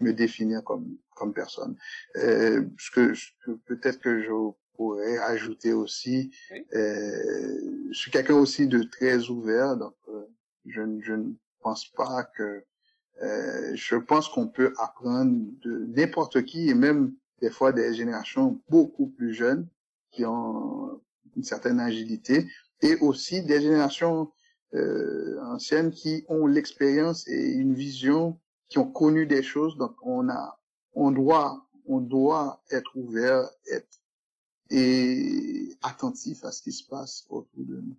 me définir comme, comme personne. Euh, ce que, que peut-être que je pourrais ajouter aussi, Oui. euh, je suis quelqu'un aussi de très ouvert, donc euh, je, ne- je ne pense pas que euh, je pense qu'on peut apprendre de n'importe qui et même des fois des générations beaucoup plus jeunes qui ont une certaine agilité et aussi des générations euh, anciennes qui ont l'expérience et une vision qui ont connu des choses. Donc on a on doit on doit être ouvert être et attentif à ce qui se passe autour de nous.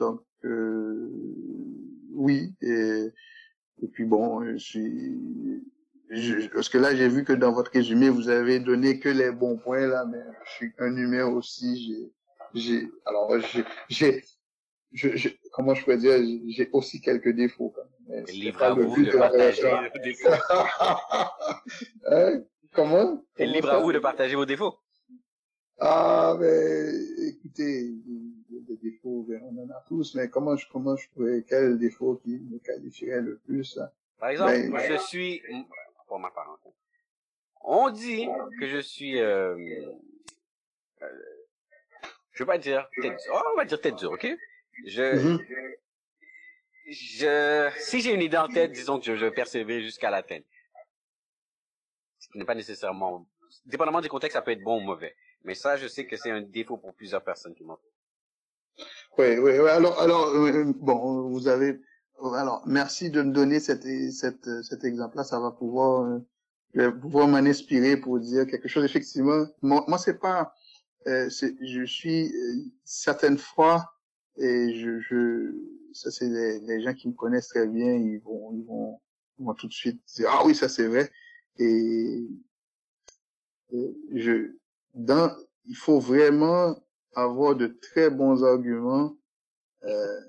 Donc euh, oui et et puis bon, je suis, je- parce que là j'ai vu que dans votre résumé vous avez donné que les bons points là, mais je suis un humain aussi. J'ai, j'ai, alors j'ai, j'ai, je, je- comment je pourrais dire, j'ai- aussi quelques défauts quand même. mais c'est Libre pas à le vous but de partager vos défauts. Hein? Comment? Et libre à vous de partager vos défauts. Ah, mais écoutez, des défauts, on en a tous, mais comment je, comment je pourrais, quel défaut qui me qualifierait le plus? hein? Par exemple, Ben, je suis, pour ma parenthèse, on dit que je suis, euh, euh, je veux pas dire tête dure, oh, on va dire tête dure, ok? Je, Mhm. je, si j'ai une idée en tête, disons que je, je persévère jusqu'à l'atteindre. Ce qui n'est pas nécessairement, dépendamment du contexte, ça peut être bon ou mauvais. Mais ça, je sais que c'est un défaut pour plusieurs personnes qui m'entourent. Oui, oui. Alors, alors, bon, vous avez, alors, merci de me donner cet, cet, cet exemple-là. Ça va pouvoir, euh, pouvoir m'en inspirer pour dire quelque chose. Effectivement, moi, moi c'est pas, euh, je suis euh, certaines fois et je, je, ça c'est les gens qui me connaissent très bien, ils vont, ils vont, ils vont tout de suite dire ah oui ça c'est vrai et, et je, dans, il faut vraiment avoir de très bons arguments euh,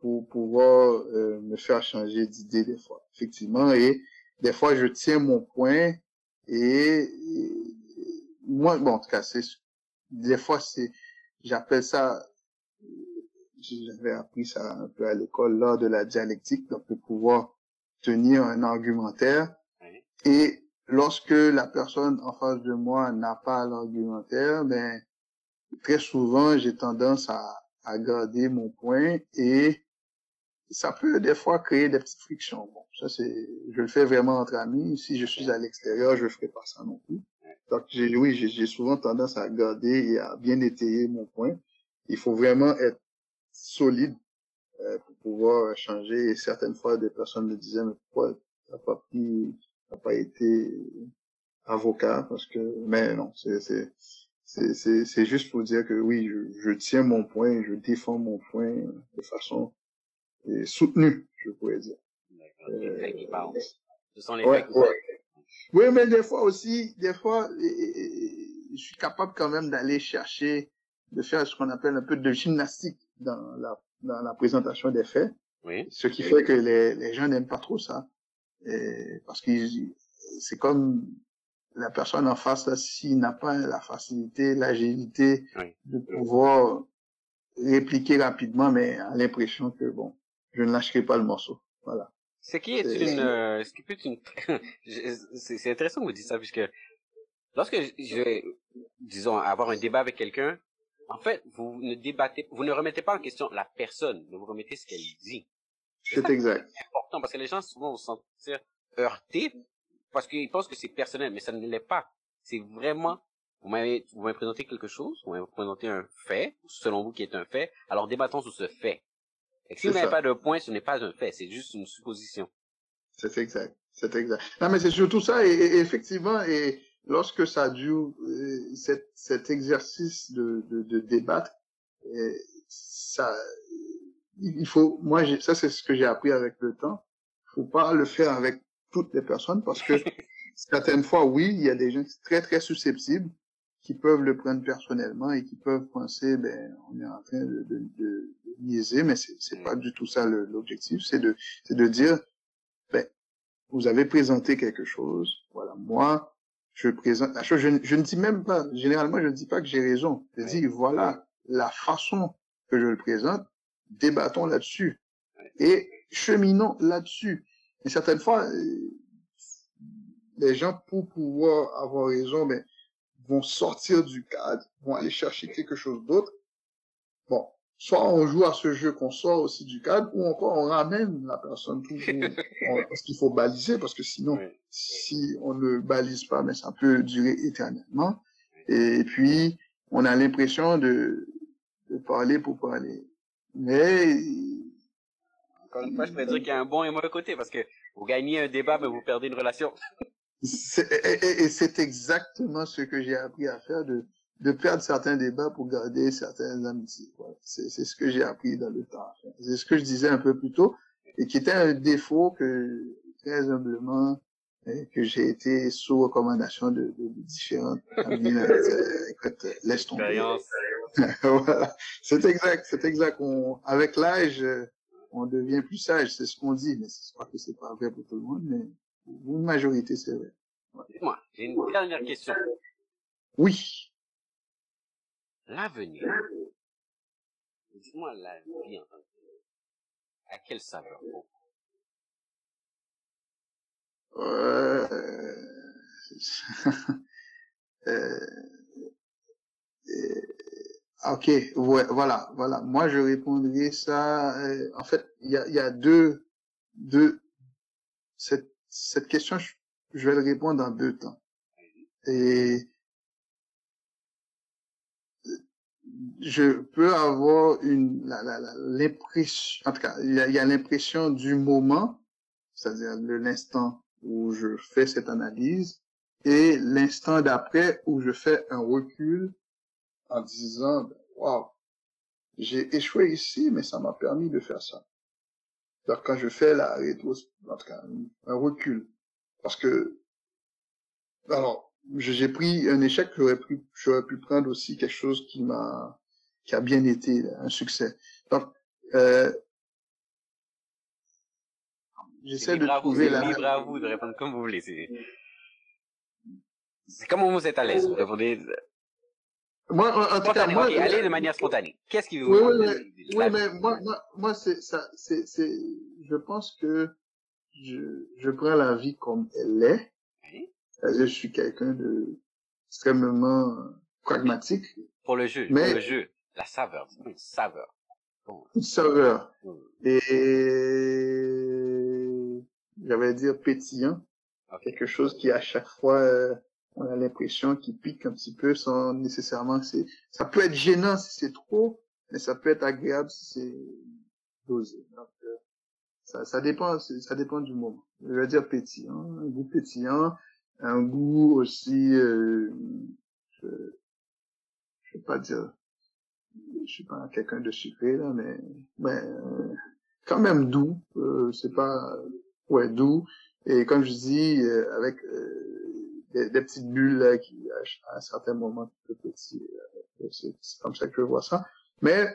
pour pouvoir euh, me faire changer d'idée des fois, effectivement. Et des fois, je tiens mon point et, et moi, bon, en tout cas, c'est des fois c'est, j'appelle ça, j'avais appris ça un peu à l'école lors de la dialectique, donc de pouvoir tenir un argumentaire et lorsque la personne en face de moi n'a pas l'argumentaire, ben très souvent j'ai tendance à, à garder mon point et ça peut des fois créer des petites frictions. Bon, ça c'est, je le fais vraiment entre amis. Si je suis à l'extérieur, je ne ferai pas ça non plus. Donc j'ai, oui, j'ai souvent tendance à garder et à bien étayer mon point. Il faut vraiment être solide euh, pour pouvoir changer. Et certaines fois, des personnes me disaient, mais pourquoi t'as pas pris, t'as pas été avocat? Parce que, mais non, c'est, c'est, c'est, c'est, c'est juste pour dire que oui, je, je tiens mon point, je défends mon point de façon euh, soutenue, je pourrais dire. Les qui parlent. Ce sont les Ouais, qui ouais. Oui, mais des fois aussi, des fois, euh, euh, je suis capable quand même d'aller chercher, de faire ce qu'on appelle un peu de gymnastique dans la, dans la présentation des faits. Oui. Ce qui fait que les, les gens n'aiment pas trop ça. Et parce que c'est comme la personne en face, s'il n'a pas la facilité, l'agilité Oui. de pouvoir répliquer rapidement, mais a l'impression que, bon, je ne lâcherai pas le morceau. Voilà. Ce qui est une, euh, ce qui peut être une, c'est intéressant que vous dites ça puisque lorsque je vais, disons, avoir un débat avec quelqu'un, en fait, vous ne débattez, vous ne remettez pas en question la personne, mais vous remettez ce qu'elle dit. C'est exact. C'est important parce que les gens souvent vont se sentir heurtés parce qu'ils pensent que c'est personnel, mais ça ne l'est pas. C'est vraiment, vous m'avez, vous m'avez présenté quelque chose, vous m'avez présenté un fait, selon vous qui est un fait, alors débattons sur ce fait. Et si vous n'avez pas de point, ce n'est pas un fait, c'est juste une supposition. C'est exact. C'est exact. Non, mais c'est surtout ça, et, effectivement, et lorsque ça dure, euh, cet, cet exercice de, de, de débattre, et ça, il faut, moi, ça c'est ce que j'ai appris avec le temps. Faut pas le faire avec toutes les personnes parce que certaines fois, oui, il y a des gens très très susceptibles qui peuvent le prendre personnellement et qui peuvent penser, ben, on est en train de, de, de, niaiser, mais c'est, c'est pas du tout ça l'objectif. C'est de, c'est de dire, ben, vous avez présenté quelque chose. Voilà, moi, je présente la chose. Je, je, ne dis même pas, généralement, je ne dis pas que j'ai raison. Je dis, voilà la façon que je le présente débattons là-dessus et cheminons là-dessus. Et certaines fois, euh, les gens, pour pouvoir avoir raison, mais vont sortir du cadre, vont aller chercher quelque chose d'autre. Bon, soit on joue à ce jeu qu'on sort aussi du cadre, ou encore on ramène la personne toujours, parce qu'il faut baliser, parce que sinon, si on ne balise pas, mais ça peut durer éternellement. Et puis, on a l'impression de, de parler pour parler. Mais... Encore une fois, je pourrais dire qu'il y a un bon et un mauvais côté, parce que vous gagnez un débat, mais vous perdez une relation. et, c'est exactement ce que j'ai appris à faire, de, de perdre certains débats pour garder certaines amitiés. C'est ce que j'ai appris dans le temps. C'est ce que je disais un peu plus tôt, et qui était un défaut que, très humblement, que j'ai été sous recommandation de, de, différentes amies. écoute, laisse tomber. voilà. C'est exact, c'est exact. On, avec l'âge, on devient plus sage, c'est ce qu'on dit, mais je crois que c'est pas vrai pour tout le monde, mais pour une majorité, c'est vrai. Dis-moi, j'ai une dernière question. Oui. L'avenir. Dis-moi la vie en tant que À quelle saveur euh... euh... Ok, voilà, voilà. Moi, je répondrai ça. Euh, en fait, il y a, y a deux, deux. Cette, cette question, je, vais le répondre en deux temps. Et je peux avoir une l'impression, en tout cas, il y a, y a l'impression du moment, c'est-à-dire de l'instant où je fais cette analyse, et l'instant d'après où je fais un recul en disant, waouh, j'ai échoué ici, mais ça m'a permis de faire ça. Alors quand je fais la rétro, en tout cas, un recul, parce que, alors, j'ai pris un échec, j'aurais pu, j'aurais pu prendre aussi quelque chose qui m'a, qui a bien été un succès. Donc, euh, j'essaie de trouver la. libre à vous de répondre comme vous voulez. C'est comme vous êtes à l'aise. Vous répondez moi, en, tout cas, moi, allez de manière spontanée. Qu'est-ce qui vous Oui, oui, mais, oui, mais moi, moi, moi c'est ça, c'est, c'est, je pense que je, je prends la vie comme elle est. Je suis quelqu'un de extrêmement pragmatique. Pour le jeu, mais, pour le jeu, la saveur, une saveur. Une saveur. Et j'allais dire pétillant. Quelque chose qui à chaque fois euh, on a l'impression qu'il pique un petit peu sans nécessairement c'est ça peut être gênant si c'est trop mais ça peut être agréable si c'est dosé. Donc euh, ça, ça dépend ça dépend du moment. Je veux dire pétillant un goût pétillant un goût aussi euh, je je vais pas dire je suis pas quelqu'un de sucré là mais mais euh, quand même doux euh, c'est pas ouais doux. Et comme je dis euh, des, petites bulles là, qui, à un certain moment, petit. Euh, c'est comme ça que je vois ça. Mais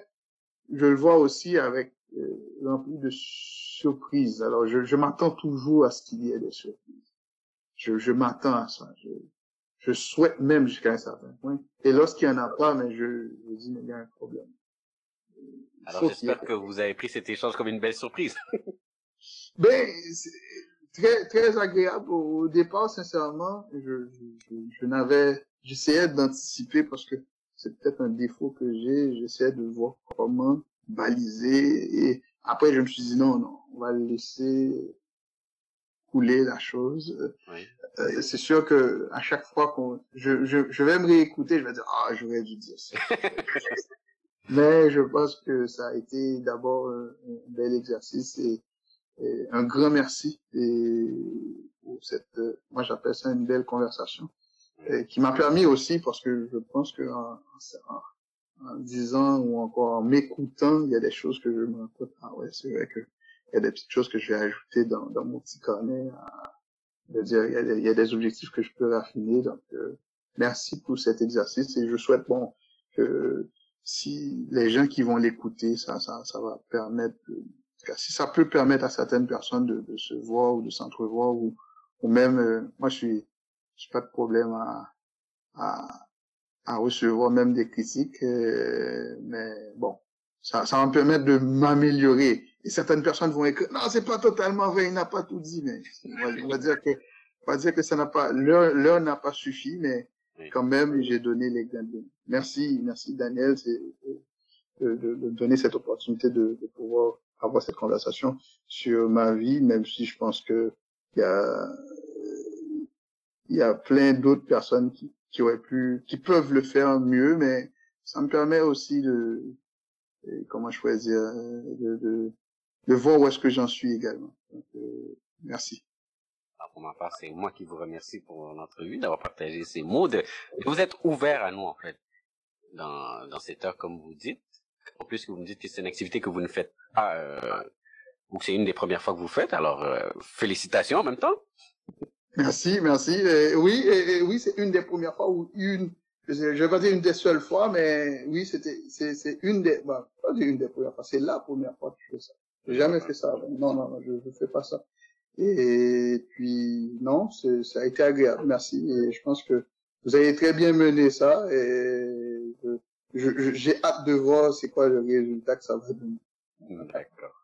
je le vois aussi avec euh, rempli de surprises. Alors, je, je m'attends toujours à ce qu'il y ait des surprises. Je, je m'attends à ça. Je, je souhaite même jusqu'à un certain point. Et lorsqu'il n'y en a pas, mais je, je dis, mais il y a un problème. Alors, j'espère que vous avez pris cet échange comme une belle surprise. ben, très, très agréable. Au départ, sincèrement, je, je, je, n'avais, j'essayais d'anticiper parce que c'est peut-être un défaut que j'ai. J'essayais de voir comment baliser et après, je me suis dit non, non, on va laisser couler la chose. Euh, c'est sûr que à chaque fois qu'on, je, je, je vais me réécouter, je vais dire ah j'aurais dû dire ça. Mais je pense que ça a été d'abord un, bel exercice et, un grand merci et pour cette, moi j'appelle ça une belle conversation et qui m'a permis aussi parce que je pense que en, en, disant ou encore en m'écoutant, il y a des choses que je me ah ouais c'est vrai que il y a des petites choses que je vais ajouter dans, dans mon petit carnet. À, dire, il y, a des, il y, a des, objectifs que je peux raffiner. Donc, euh, merci pour cet exercice et je souhaite bon que si les gens qui vont l'écouter, ça, ça, ça va permettre, si ça peut permettre à certaines personnes de, de se voir ou de s'entrevoir ou, ou même, euh, moi je suis, j'ai pas de problème à, à, à recevoir même des critiques, euh, mais bon, ça, ça va me permettre de m'améliorer. Et certaines personnes vont écrire, non, c'est pas totalement vrai, il n'a pas tout dit, mais on va, dire que, on va dire que ça n'a pas, l'heure n'a pas suffi, mais quand même, j'ai donné l'exemple. Merci, merci Daniel, de, de, de, donner cette opportunité de, de, pouvoir avoir cette conversation sur ma vie, même si je pense que il y a, y a plein d'autres personnes qui, qui auraient pu, qui peuvent le faire mieux, mais ça me permet aussi de, comment choisir, de, de, de voir où est-ce que j'en suis également. Donc, euh, merci pour ma part, c'est moi qui vous remercie pour l'entrevue, d'avoir partagé ces mots, de, vous êtes ouvert à nous, en fait, dans, dans cette heure, comme vous dites. En plus, que vous me dites que c'est une activité que vous ne faites pas, euh, ou que c'est une des premières fois que vous faites, alors euh, félicitations en même temps. Merci, merci. oui, et, oui, c'est une des premières fois ou une, je vais pas dire une des seules fois, mais oui, c'était, c'est, c'est une des, bah, pas une des premières fois, c'est la première fois que je fais ça. J'ai jamais fait ça. Non, non, non, je, ne fais pas ça. Et puis, non, ça a été agréable, merci. Et je pense que vous avez très bien mené ça et j'ai hâte de voir c'est quoi le résultat que ça va donner. D'accord.